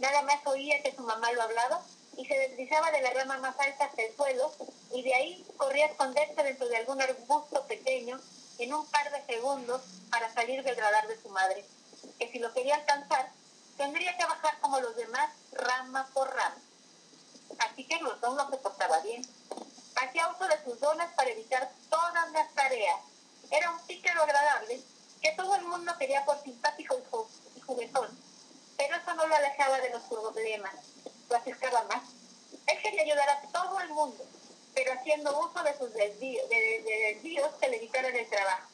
Nada más oía que su mamá lo hablaba y se deslizaba de la rama más alta hasta el suelo y de ahí corría a esconderse dentro de algún arbusto pequeño en un par de segundos para salir del radar de su madre, que si lo quería alcanzar tendría que bajar como los demás rama por rama. Así que Glotón no se portaba bien. Hacía uso de sus dones para evitar todas las tareas. Era un pícaro agradable que todo el mundo quería por simpático y, ju- y juguetón, pero eso no lo alejaba de los problemas, lo acercaba más. Él quería ayudar a todo el mundo, pero haciendo uso de sus desvíos, de, de- de desvíos que le evitaran el trabajo.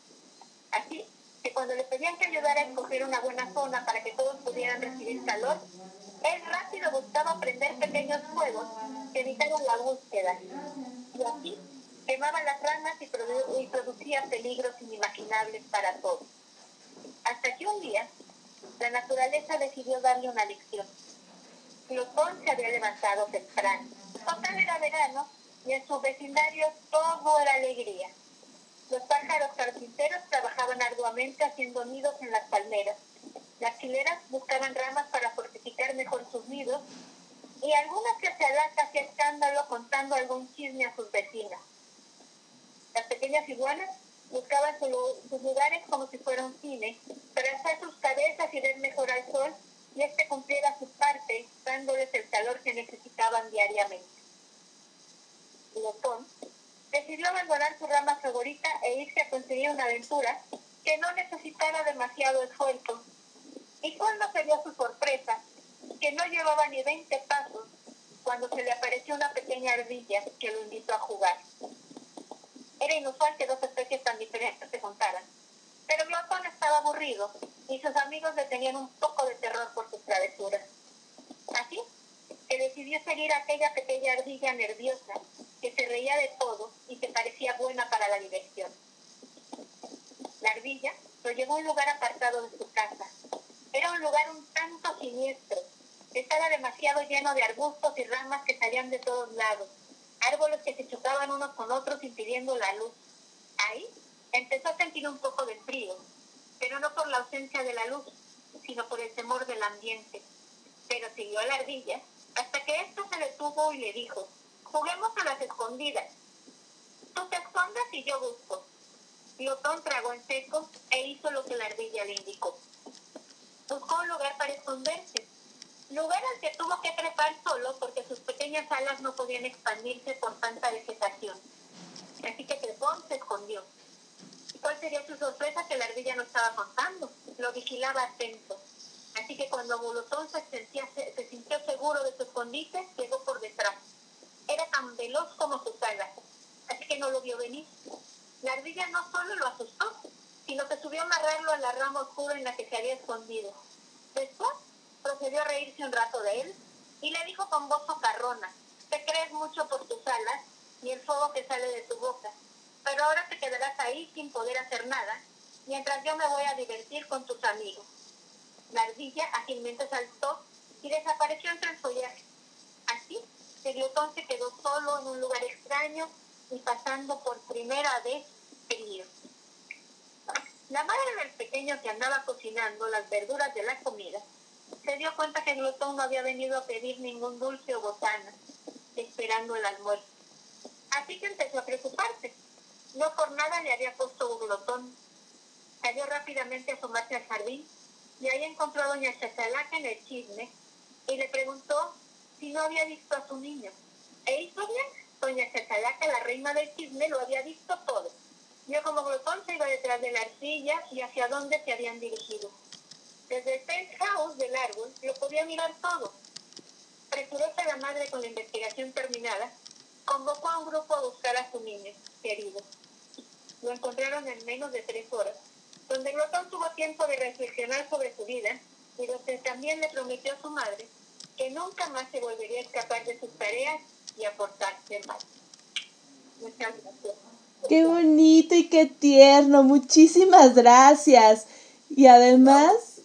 Así que cuando le pedían que ayudara a escoger una buena zona para que todos pudieran recibir calor, él rápido buscaba prender pequeños fuegos que evitaran la búsqueda. Y así quemaba las produ- y producía peligros inimaginables para todos. Hasta que un día la naturaleza decidió darle una lección. Plutón se había levantado temprano. Total era verano y en su vecindario todo era alegría. Los pájaros carpinteros trabajaban arduamente haciendo nidos en las palmeras. Las chileras buscaban ramas para fortificar mejor sus nidos y algunas cachalacas hacía escándalo contando algún chisme a sus vecinas. Las pequeñas iguanas lu- sus lugares como si fuera un cine, para alzar sus cabezas y ver mejor al sol y este cumpliera su parte, dándoles el calor que necesitaban diariamente. Glotón decidió abandonar su rama favorita e irse a conseguir una aventura que no necesitara demasiado esfuerzo. ¿Y cuándo se dio su sorpresa? Que no llevaba ni 20 pasos cuando se le apareció una pequeña ardilla que lo invitó a jugar. Era inusual que dos especies tan diferentes se juntaran, pero Glotón estaba aburrido y sus amigos le tenían un poco de terror por sus travesuras. Así que decidió seguir a aquella pequeña ardilla nerviosa que se reía de todo y que parecía buena para la diversión. La ardilla lo llevó a un lugar apartado de su casa. Era un lugar un tanto siniestro. Estaba demasiado lleno de arbustos y ramas que salían de todos lados. Árboles que se chocaban unos con otros impidiendo la luz. Ahí empezó a sentir un poco de frío, pero no por la ausencia de la luz, sino por el temor del ambiente. Pero siguió a la ardilla hasta que ésta se detuvo y le dijo, juguemos a las escondidas. Tú te escondas y yo busco. Glotón tragó en seco e hizo lo que la ardilla le indicó. Buscó un lugar para esconderse, lugar al que tuvo que trepar solo porque sus pequeñas alas no podían expandirse por tanta vegetación. Así que se escondió. ¿Y cuál sería su sorpresa que la ardilla no estaba contando? Lo vigilaba atento. Así que cuando Glotón se, sentía, se, se sintió seguro de su escondite, llegó por detrás. Era tan veloz como sus alas, así que no lo vio venir. La ardilla no solo lo asustó, sino que subió a amarrarlo a la rama oscura en la que se había escondido. Después procedió a reírse un rato de él y le dijo con voz socarrona, te crees mucho por tus alas y el fuego que sale de tu boca, pero ahora te quedarás ahí sin poder hacer nada, mientras yo me voy a divertir con tus amigos. La ardilla ágilmente saltó y desapareció entre el follaje. Así, glotón se quedó solo en un lugar extraño y pasando por primera vez frío. La madre del pequeño que andaba cocinando las verduras de la comida se dio cuenta que Glotón no había venido a pedir ningún dulce o botana, esperando el almuerzo. Así que empezó a preocuparse. No por nada le había puesto Glotón. Salió rápidamente a asomarse al jardín y ahí encontró a doña Chachalaca en el chisme y le preguntó si no había visto a su niño. E hizo bien. Doña Chachalaca, la reina del chisme, lo había visto todo. Vio como Glotón se iba detrás de la arcilla y hacia dónde se habían dirigido. Desde el penthouse del árbol lo podía mirar todo. Presurosa la madre con la investigación terminada, convocó a un grupo a buscar a su niño querido. Lo encontraron en menos de tres horas, donde Glotón tuvo tiempo de reflexionar sobre su vida y donde también le prometió a su madre que nunca más se volvería a escapar de sus tareas y a portarse mal. Muchas gracias. Qué bonito y qué tierno. Muchísimas gracias. Y además,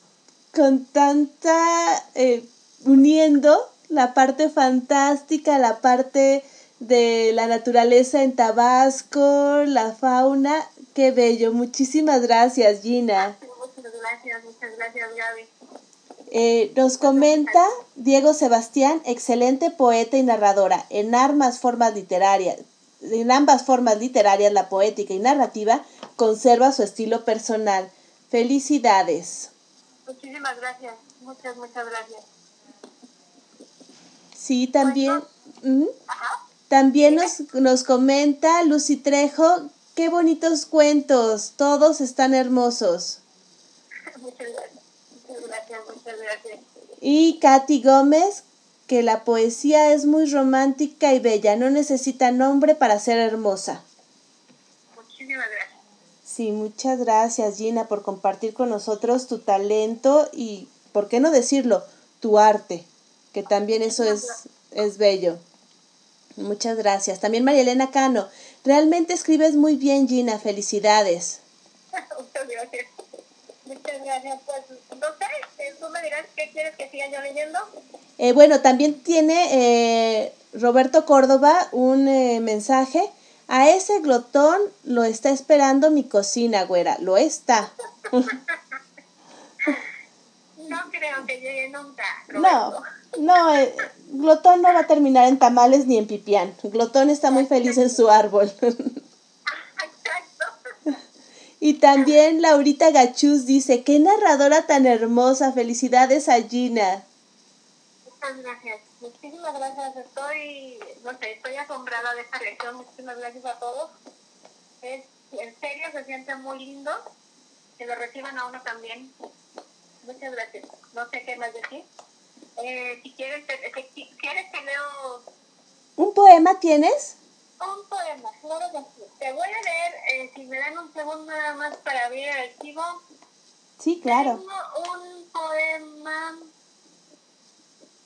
con tanta, eh, uniendo la parte fantástica, la parte de la naturaleza en Tabasco, la fauna, qué bello. Muchísimas gracias, Gina. Muchas gracias, muchas gracias, Gaby. Eh, nos comenta Diego Sebastián, excelente poeta y narradora. En ambas formas literarias, en ambas formas literarias, la poética y narrativa, conserva su estilo personal. Felicidades. Muchísimas gracias, muchas, muchas gracias. Sí, también. ¿Mm? También nos, nos comenta Lucy Trejo, qué bonitos cuentos, todos están hermosos. (laughs) Muchas gracias, muchas gracias, muchas gracias. Y Katy Gómez, que la poesía es muy romántica y bella, no necesita nombre para ser hermosa. Sí, muchas gracias Gina por compartir con nosotros tu talento y, ¿por qué no decirlo? Tu arte, que también eso es, es bello. Muchas gracias. También María Elena Cano, realmente escribes muy bien Gina, felicidades. Muchas gracias. Muchas gracias. Pues, no sé, tú me dirás qué quieres que siga yo leyendo. Eh, bueno, también tiene eh, Roberto Córdoba un eh, mensaje. A ese glotón lo está esperando mi cocina, güera. Lo está. No creo que llegue nunca. No, Roberto. no, eh, glotón no va a terminar en tamales ni en pipián. Glotón está muy feliz en su árbol. Exacto. y también Laurita Gachuz dice, qué narradora tan hermosa. Felicidades a Gina. Muchas gracias. Muchísimas gracias. Estoy, no sé, estoy asombrada de esta reacción. Muchísimas gracias a todos. Es, en serio, se siente muy lindo que lo reciban a uno también. Muchas gracias. No sé qué más decir. Eh, si quieres, te, te- si quieres te leo ¿Un poema tienes? un poema. Claro que sí. Te voy a leer, eh, si me dan un segundo nada más para abrir el archivo. Sí, claro. Tengo un poema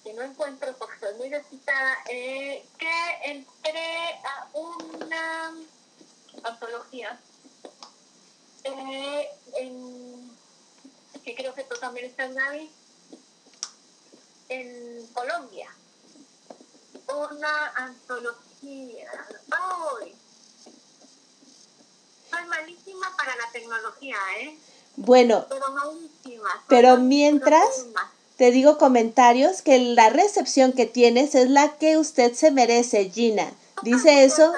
que no encuentro porque estoy muy desquitada, eh, que entré a una antología eh, en- que creo que tú también estás, Gaby, en Colombia. Una antología. ¡Ay! Soy malísima para la tecnología, ¿eh? Bueno, Pero malísima. Soy Pero mientras- malísima. Te digo comentarios que la recepción que tienes es la que usted se merece, Gina. Dice eso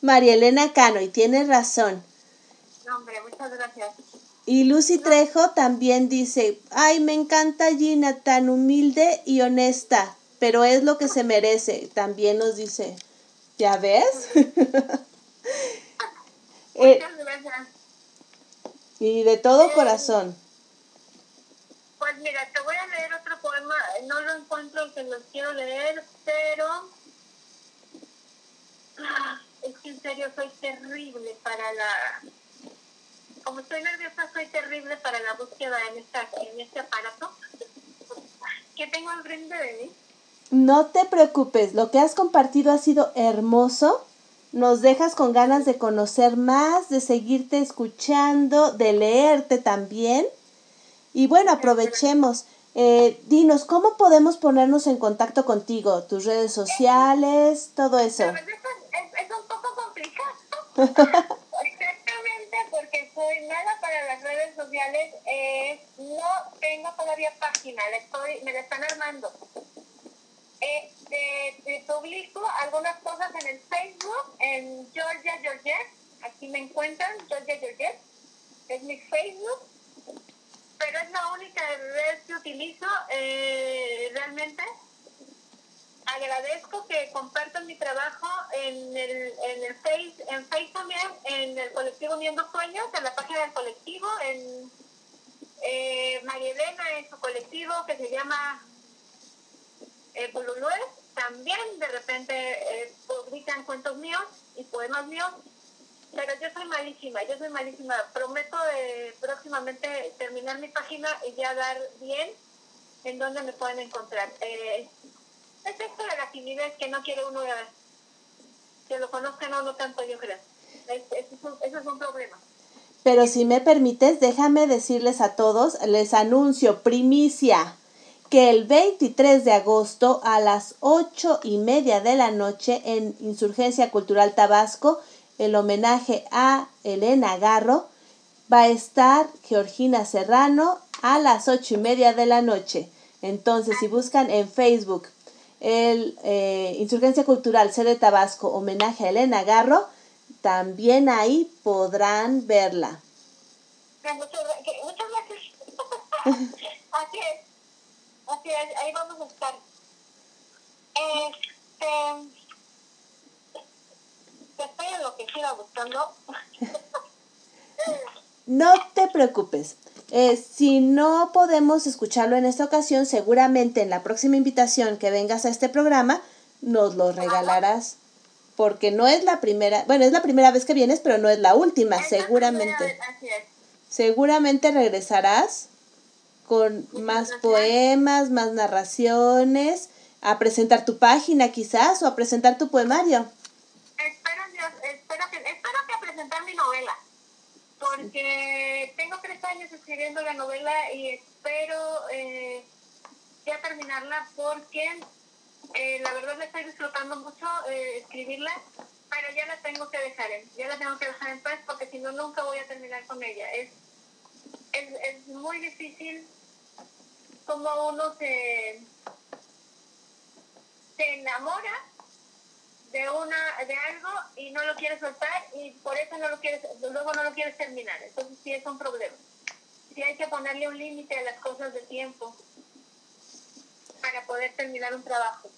María Elena Cano y tiene razón. No, hombre, muchas gracias. Y Lucy Trejo también dice, ay, me encanta Gina, tan humilde y honesta, pero es lo que se merece. También nos dice, ¿ya ves? (laughs) Eh, Muchas gracias. y de todo corazón. Pues mira, te voy a leer otro poema. No lo encuentro que los quiero leer, pero Ah, es que en serio soy terrible para la. Como estoy nerviosa, soy terrible para la búsqueda en, esta, en este aparato que tengo enfrente de mí. No te preocupes, lo que has compartido ha sido hermoso. Nos dejas con ganas de conocer más, de seguirte escuchando, de leerte también. Y bueno, aprovechemos. Eh, dinos, ¿cómo podemos ponernos en contacto contigo? ¿Tus redes sociales? Todo eso. Es, es, es un poco complicado. (laughs) Exactamente, porque soy mala para las redes sociales. Eh, no tengo todavía página, la estoy, me la están armando. Eh, te, te publico algunas cosas en el Facebook, en Georgia Georget. Aquí me encuentran, Georgia Georget. Es mi Facebook. Pero es la única red que utilizo eh, realmente. Agradezco que compartan mi trabajo en el, en el Face, en Face también, en el colectivo Uniendo Sueños, en la página del colectivo, en eh, María Elena en su colectivo que se llama eh, también de repente eh, publican cuentos míos y poemas míos, pero yo soy malísima, yo soy malísima. Prometo de próximamente terminar mi página y ya dar bien en dónde me pueden encontrar. Eh, es esto de la timidez que no quiere uno eh, que lo conozcan o no tanto, yo creo. Es, es, un, eso es un problema. Pero si me permites, déjame decirles a todos, les anuncio primicia que el 23 de agosto a las ocho y media de la noche en Insurgencia Cultural Tabasco, el homenaje a Elena Garro, va a estar Georgina Serrano a las ocho y media de la noche. Entonces, si buscan en Facebook el eh, Insurgencia Cultural Sede Tabasco, homenaje a Elena Garro, también ahí podrán verla. Muchas, que- muchas gracias. (laughs) así es. Así es, ahí vamos a estar. Este. Te estoy enloquecida buscando. No te preocupes. Eh, si no podemos escucharlo en esta ocasión, seguramente en la próxima invitación que vengas a este programa nos lo regalarás. Porque no es la primera, bueno, es la primera vez que vienes, pero no es la última, Es la primera seguramente. vez, Así es. Seguramente regresarás con más poemas, más narraciones, a presentar tu página quizás o a presentar tu poemario. Espero, que, espero que presentar mi novela, porque tengo tres años escribiendo la novela y espero eh, ya terminarla porque eh, la verdad la estoy disfrutando mucho eh, escribirla, pero ya la tengo que dejar en, ya la tengo que dejar en paz porque si no nunca voy a terminar con ella. Es, es, es muy difícil como uno se, se enamora de una de algo y no lo quieres soltar y por eso no lo quieres luego no lo quieres terminar. Entonces sí es un problema. Sí hay que ponerle un límite a las cosas de tiempo para poder terminar un trabajo.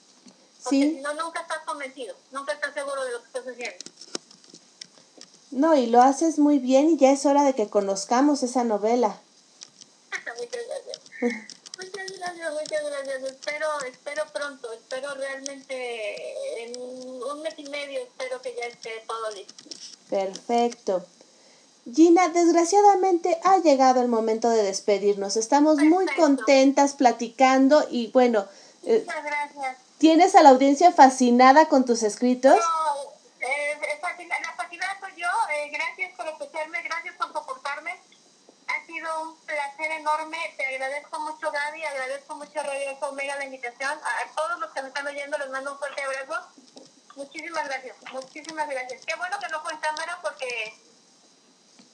Porque Sí. si no nunca estás convencido nunca estás seguro de lo que estás haciendo. No, y lo haces muy bien y ya es hora de que conozcamos esa novela. (laughs) muchas gracias (laughs) muchas gracias muchas gracias espero espero pronto espero realmente en un mes y medio espero que ya esté todo listo Perfecto. Gina, desgraciadamente ha llegado el momento de despedirnos. Estamos muy Perfecto. contentas platicando y bueno, eh, muchas gracias tienes a la audiencia fascinada con tus escritos. No, eh, fascina- la fascinada soy yo. Eh, gracias por escucharme, gracias por sido un placer enorme. Te agradezco mucho, Gaby. Agradezco mucho Radio Omega la invitación. A todos los que me están oyendo les mando un fuerte abrazo. Muchísimas gracias. Muchísimas gracias. Qué bueno que no fue en cámara porque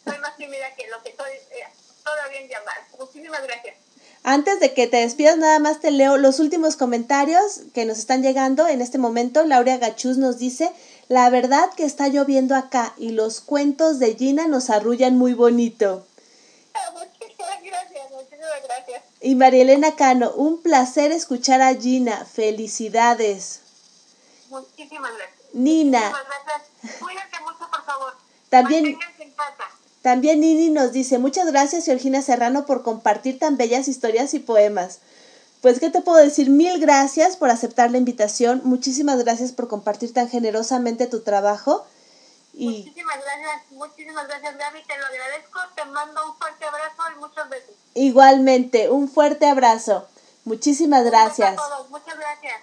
soy más tímida que lo que soy eh, todavía en llamar. Muchísimas gracias. Antes de que te despidas, nada más te leo los últimos comentarios que nos están llegando en este momento. Laura Gachuz nos dice, la verdad que está lloviendo acá y los cuentos de Gina nos arrullan muy bonito. Ah, muchísimas gracias, muchísimas gracias. Y María Elena Cano, un placer escuchar a Gina. Felicidades. Muchísimas gracias. Nina. Muchísimas gracias. Cuídate mucho, por favor. También, Manténganse en casa. también Nini nos dice, muchas gracias Georgina Serrano por compartir tan bellas historias y poemas. Pues, ¿qué te puedo decir? Mil gracias por aceptar la invitación. Muchísimas gracias por compartir tan generosamente tu trabajo. Y Muchísimas gracias, muchísimas gracias, Gaby. Te lo agradezco. Te mando un fuerte abrazo y muchos besos. igualmente, un fuerte abrazo. Muchísimas gracias. Besos a todos. Muchas gracias.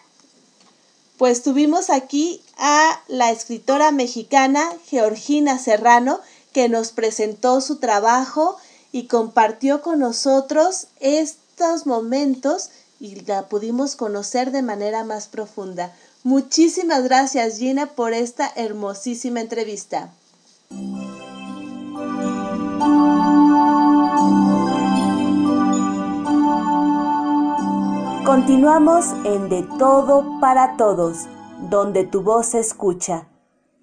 Pues tuvimos aquí a la escritora mexicana Georgina Serrano que nos presentó su trabajo y compartió con nosotros estos momentos y la pudimos conocer de manera más profunda. Muchísimas gracias Gina por esta hermosísima entrevista. Continuamos en De Todo para Todos, donde tu voz se escucha.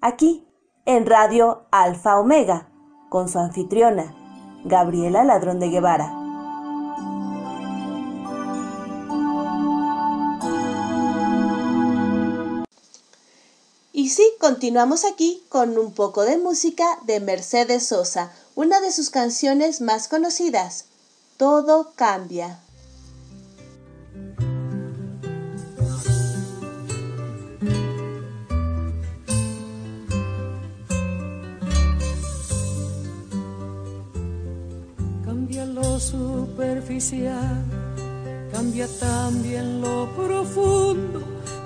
Aquí, en Radio Alfa Omega, con su anfitriona, Gabriela Ladrón de Guevara. Y sí, continuamos aquí con un poco de música de Mercedes Sosa, una de sus canciones más conocidas, Todo cambia. Cambia lo superficial, cambia también lo profundo,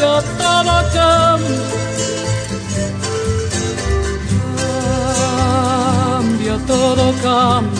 Cambia todo cambia. Cambia todo. Cambia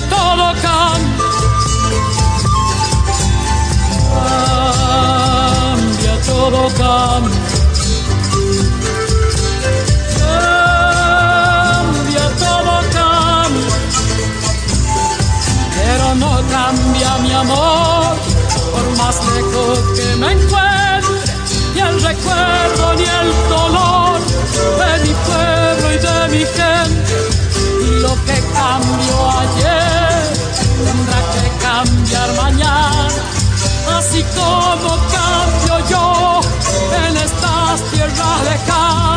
todo cambia. Cambia, todo cambia. Cambia, todo cambia. Pero no cambia mi amor, por más lejos que me encuentre, ni el recuerdo ni el dolor de mi pueblo y de mi gente. Y lo que cambió ayer así como cambio yo en estas tierras lejanas.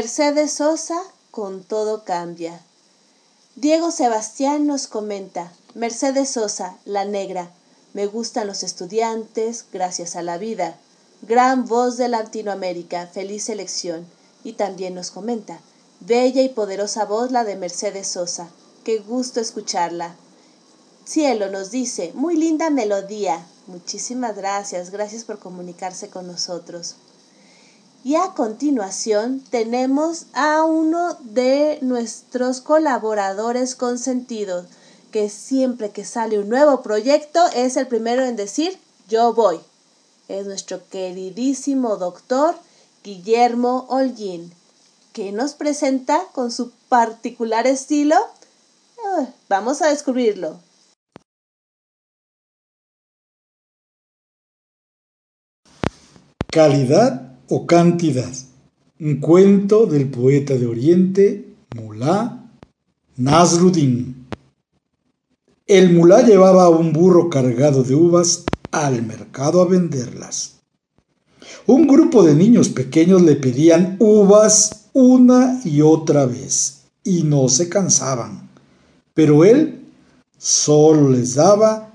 Mercedes Sosa, con todo cambia. Diego Sebastián nos comenta, Mercedes Sosa, la negra, me gustan los estudiantes, gracias a la vida. Gran voz de Latinoamérica, feliz elección. Y también nos comenta, bella y poderosa voz la de Mercedes Sosa, qué gusto escucharla. Cielo nos dice, muy linda melodía. Muchísimas gracias, gracias por comunicarse con nosotros. Y a continuación tenemos a uno de nuestros colaboradores consentidos, que siempre que sale un nuevo proyecto es el primero en decir yo voy. Es nuestro queridísimo doctor Guillermo Holguín, que nos presenta con su particular estilo. Ah, Vamos a descubrirlo. Calidad o cantidad. Un cuento del poeta de Oriente, Mulá Nasruddin. El mulá llevaba un burro cargado de uvas al mercado a venderlas. Un grupo de niños pequeños le pedían uvas una y otra vez y no se cansaban, pero él solo les daba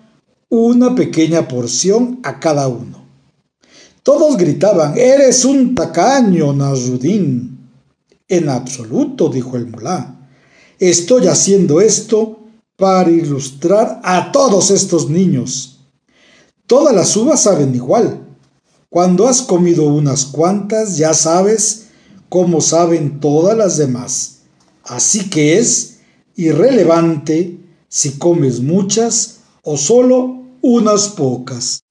una pequeña porción a cada uno. Todos gritaban, eres un tacaño, Nasruddin. En absoluto, dijo el mulá. Estoy haciendo esto para ilustrar a todos estos niños. Todas las uvas saben igual. Cuando has comido unas cuantas, ya sabes cómo saben todas las demás. Así que es irrelevante si comes muchas o solo unas pocas.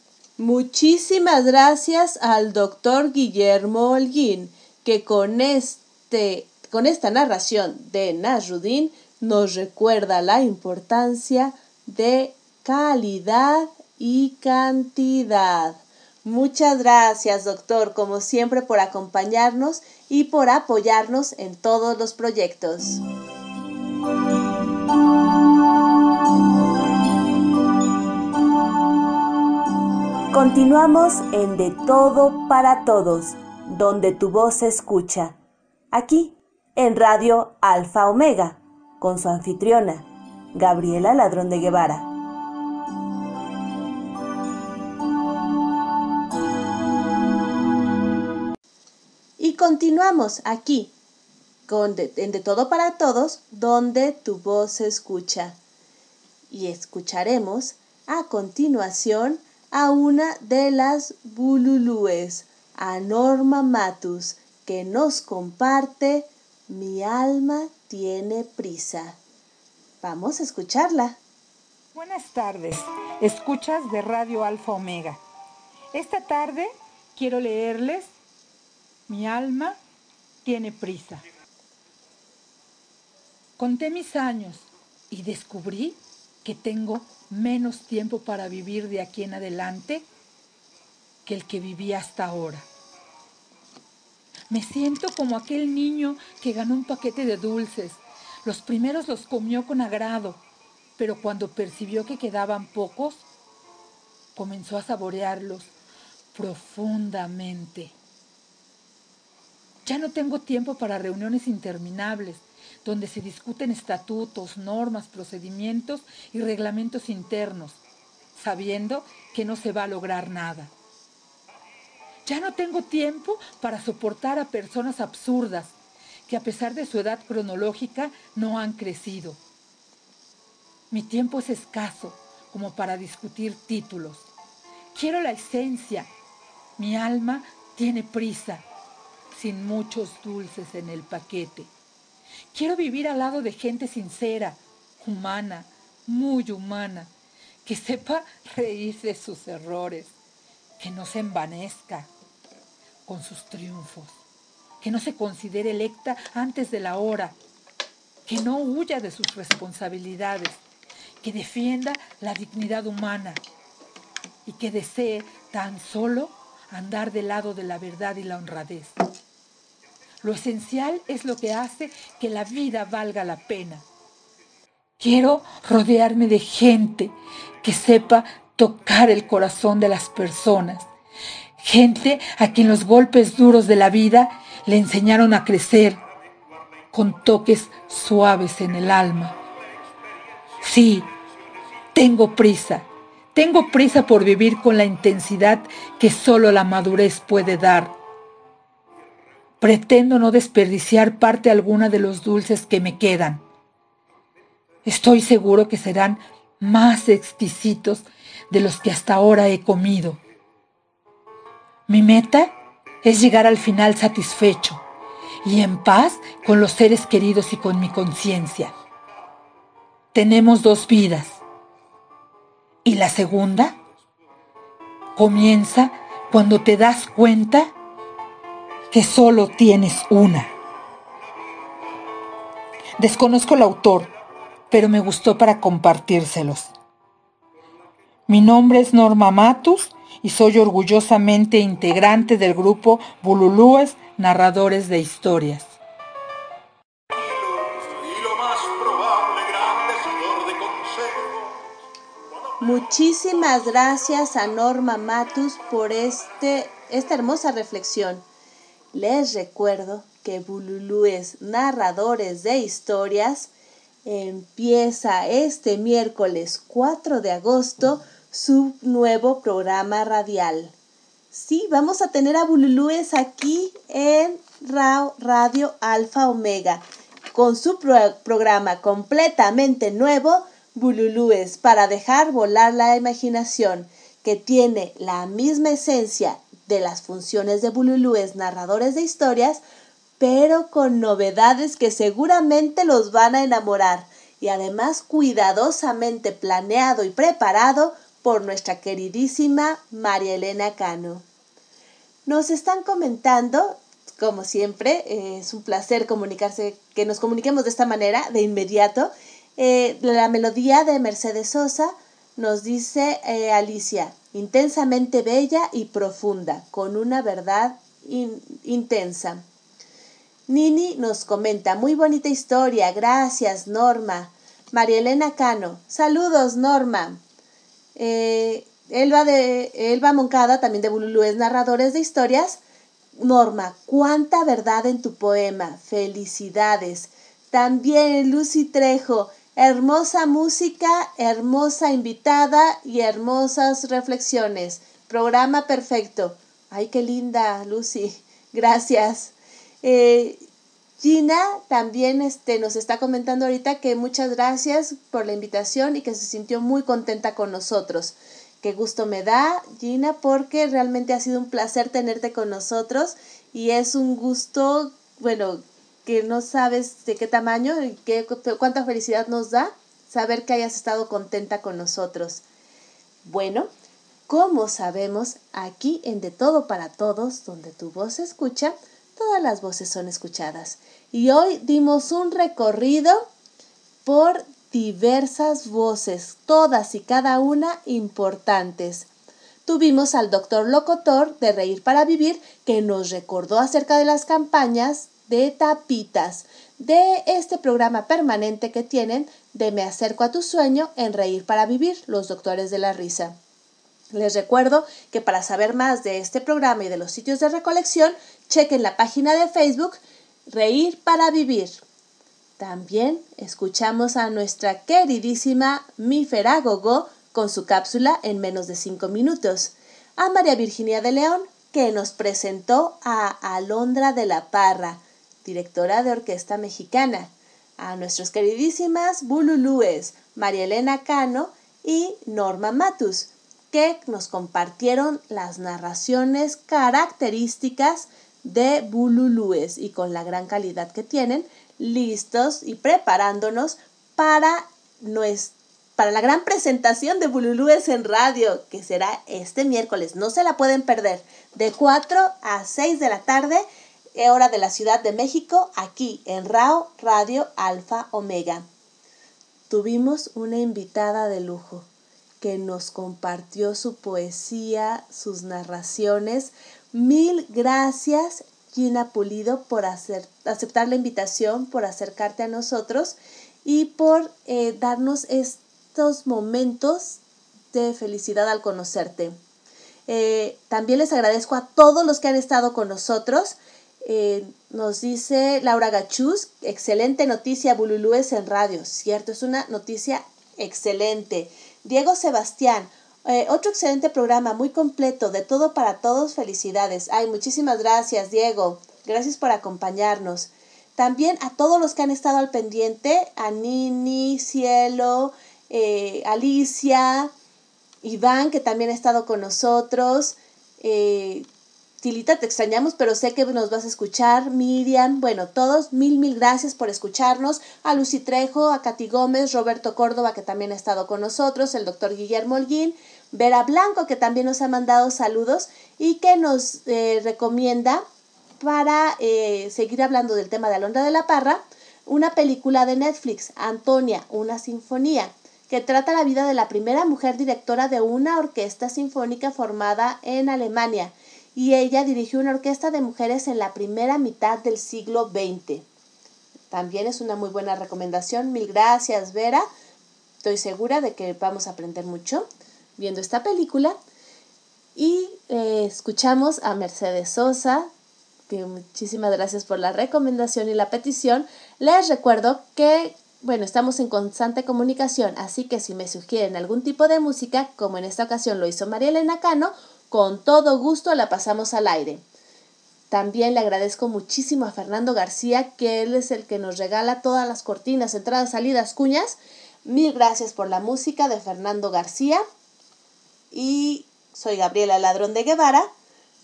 Muchísimas gracias al doctor Guillermo Holguín, que con, este, con esta narración de Nasruddin nos recuerda la importancia de calidad y cantidad. Muchas gracias, doctor, como siempre, por acompañarnos y por apoyarnos en todos los proyectos. Continuamos en De Todo para Todos, donde tu voz se escucha. Aquí, en Radio Alfa Omega, con su anfitriona, Gabriela Ladrón de Guevara. Y continuamos aquí, con de, en De Todo para Todos, donde tu voz se escucha. Y escucharemos a continuación a una de las bululúes, a Norma Matus, que nos comparte Mi alma tiene prisa. Vamos a escucharla. Buenas tardes, escuchas de Radio Alfa Omega. Esta tarde quiero leerles Mi alma tiene prisa. Conté mis años y descubrí que tengo menos tiempo para vivir de aquí en adelante que el que vivía hasta ahora. Me siento como aquel niño que ganó un paquete de dulces. Los primeros los comió con agrado, pero cuando percibió que quedaban pocos, comenzó a saborearlos profundamente. Ya no tengo tiempo para reuniones interminables donde se discuten estatutos, normas, procedimientos y reglamentos internos, sabiendo que no se va a lograr nada. Ya no tengo tiempo para soportar a personas absurdas que a pesar de su edad cronológica no han crecido. Mi tiempo es escaso como para discutir títulos. Quiero la esencia. Mi alma tiene prisa, sin muchos dulces en el paquete. Quiero vivir al lado de gente sincera, humana, muy humana, que sepa (laughs) reír de sus errores, que no se envanezca con sus triunfos, que no se considere electa antes de la hora, que no huya de sus responsabilidades, que defienda la dignidad humana y que desee tan solo andar del lado de la verdad y la honradez. Lo esencial es lo que hace que la vida valga la pena. Quiero rodearme de gente que sepa tocar el corazón de las personas. Gente a quien los golpes duros de la vida le enseñaron a crecer con toques suaves en el alma. Sí, tengo prisa. Tengo prisa por vivir con la intensidad que solo la madurez puede dar. Pretendo no desperdiciar parte alguna de los dulces que me quedan. Estoy seguro que serán más exquisitos de los que hasta ahora he comido. Mi meta es llegar al final satisfecho y en paz con los seres queridos y con mi conciencia. Tenemos dos vidas y la segunda comienza cuando te das cuenta que solo tienes una. Desconozco el autor, pero me gustó para compartírselos. Mi nombre es Norma Matus y soy orgullosamente integrante del grupo Bululúes Narradores de Historias. Muchísimas gracias a Norma Matus por este, esta hermosa reflexión. Les recuerdo que Bululúes Narradores de Historias empieza este miércoles 4 de agosto su nuevo programa radial. Sí, vamos a tener a Bululúes aquí en Radio Alfa Omega con su programa completamente nuevo Bululúes para dejar volar la imaginación, que tiene la misma esencia de las funciones de Bululúes narradores de historias, pero con novedades que seguramente los van a enamorar y además cuidadosamente planeado y preparado por nuestra queridísima María Elena Cano. Nos están comentando, como siempre, es un placer comunicarse, que nos comuniquemos de esta manera, de inmediato, eh, la melodía de Mercedes Sosa nos dice eh, Alicia, intensamente bella y profunda, con una verdad intensa. Nini nos comenta, muy bonita historia, gracias Norma. María Elena Cano, saludos Norma. Eh, Elba, de, Elba Moncada, también de Bululúes Narradores de Historias. Norma, cuánta verdad en tu poema, felicidades. También Lucy Trejo, Hermosa música, hermosa invitada y hermosas reflexiones. Programa perfecto. Ay, qué linda, Lucy. (laughs) Gracias. Eh, Gina también este, nos está comentando ahorita que muchas gracias por la invitación y que se sintió muy contenta con nosotros. Qué gusto me da, Gina, porque realmente ha sido un placer tenerte con nosotros y es un gusto, bueno, que no sabes de qué tamaño y qué, cuánta felicidad nos da saber que hayas estado contenta con nosotros. Bueno, como sabemos, aquí en De Todo para Todos, donde tu voz se escucha, todas las voces son escuchadas. Y hoy dimos un recorrido por diversas voces, todas y cada una importantes. tuvimos al doctor Locotor de Reír para Vivir que nos recordó acerca de las campañas de tapitas de este programa permanente que tienen de Me acerco a tu sueño en Reír para Vivir, los doctores de la risa. Les recuerdo que para saber más de este programa y de los sitios de recolección, chequen la página de Facebook Reír para Vivir. También escuchamos a nuestra queridísima Mifera Gogo con su cápsula en menos de cinco minutos, a María Virginia de León, que nos presentó a Alondra de la Parra, directora de orquesta mexicana, a nuestras queridísimas Bululúes, María Elena Cano y Norma Matus, que nos compartieron las narraciones características de Bululúes y con la gran calidad que tienen, listos y preparándonos para, para la gran presentación de Bululúes en radio, que será este miércoles. No se la pueden perder, de 4 a 6 de la tarde, hora de la Ciudad de México, aquí en RAO Radio Alfa Omega. Tuvimos una invitada de lujo que nos compartió su poesía, sus narraciones. Mil gracias, Gina Pulido, por hacer, aceptar la invitación, por acercarte a nosotros y por eh, darnos estos momentos de felicidad al conocerte. Eh, también les agradezco a todos los que han estado con nosotros. Eh, nos dice Laura Gachuz, excelente noticia, Bululúes en radio. Cierto, es una noticia excelente. Diego Sebastián, eh, otro excelente programa, muy completo, de todo para todos, felicidades. Ay, muchísimas gracias, Diego. Gracias por acompañarnos. También a todos los que han estado al pendiente, a Nini, Cielo, eh, Alicia, Iván, que también ha estado con nosotros. Tilita, te extrañamos, pero sé que nos vas a escuchar. Miriam, bueno, todos, mil, mil gracias por escucharnos. A Lucy Trejo, a Katy Gómez, Roberto Córdoba, que también ha estado con nosotros, el doctor Guillermo Holguín, Vera Blanco, que también nos ha mandado saludos y que nos eh, recomienda para eh, seguir hablando del tema de Alondra de la Parra, una película de Netflix, Antonia, una sinfonía, que trata la vida de la primera mujer directora de una orquesta sinfónica formada en Alemania y ella dirigió una orquesta de mujeres en la primera mitad del siglo XX. También es una muy buena recomendación. Mil gracias, Vera. Estoy segura de que vamos a aprender mucho viendo esta película. Y eh, escuchamos a Mercedes Sosa, muchísimas gracias por la recomendación y la petición. Les recuerdo que, bueno, estamos en constante comunicación, así que si me sugieren algún tipo de música, como en esta ocasión lo hizo María Elena Cano, con todo gusto la pasamos al aire. También le agradezco muchísimo a Fernando García, que él es el que nos regala todas las cortinas, entradas, salidas, cuñas. Mil gracias por la música de Fernando García. Y soy Gabriela Ladrón de Guevara,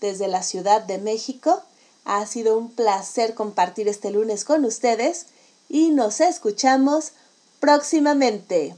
desde la Ciudad de México. Ha sido un placer compartir este lunes con ustedes y nos escuchamos próximamente.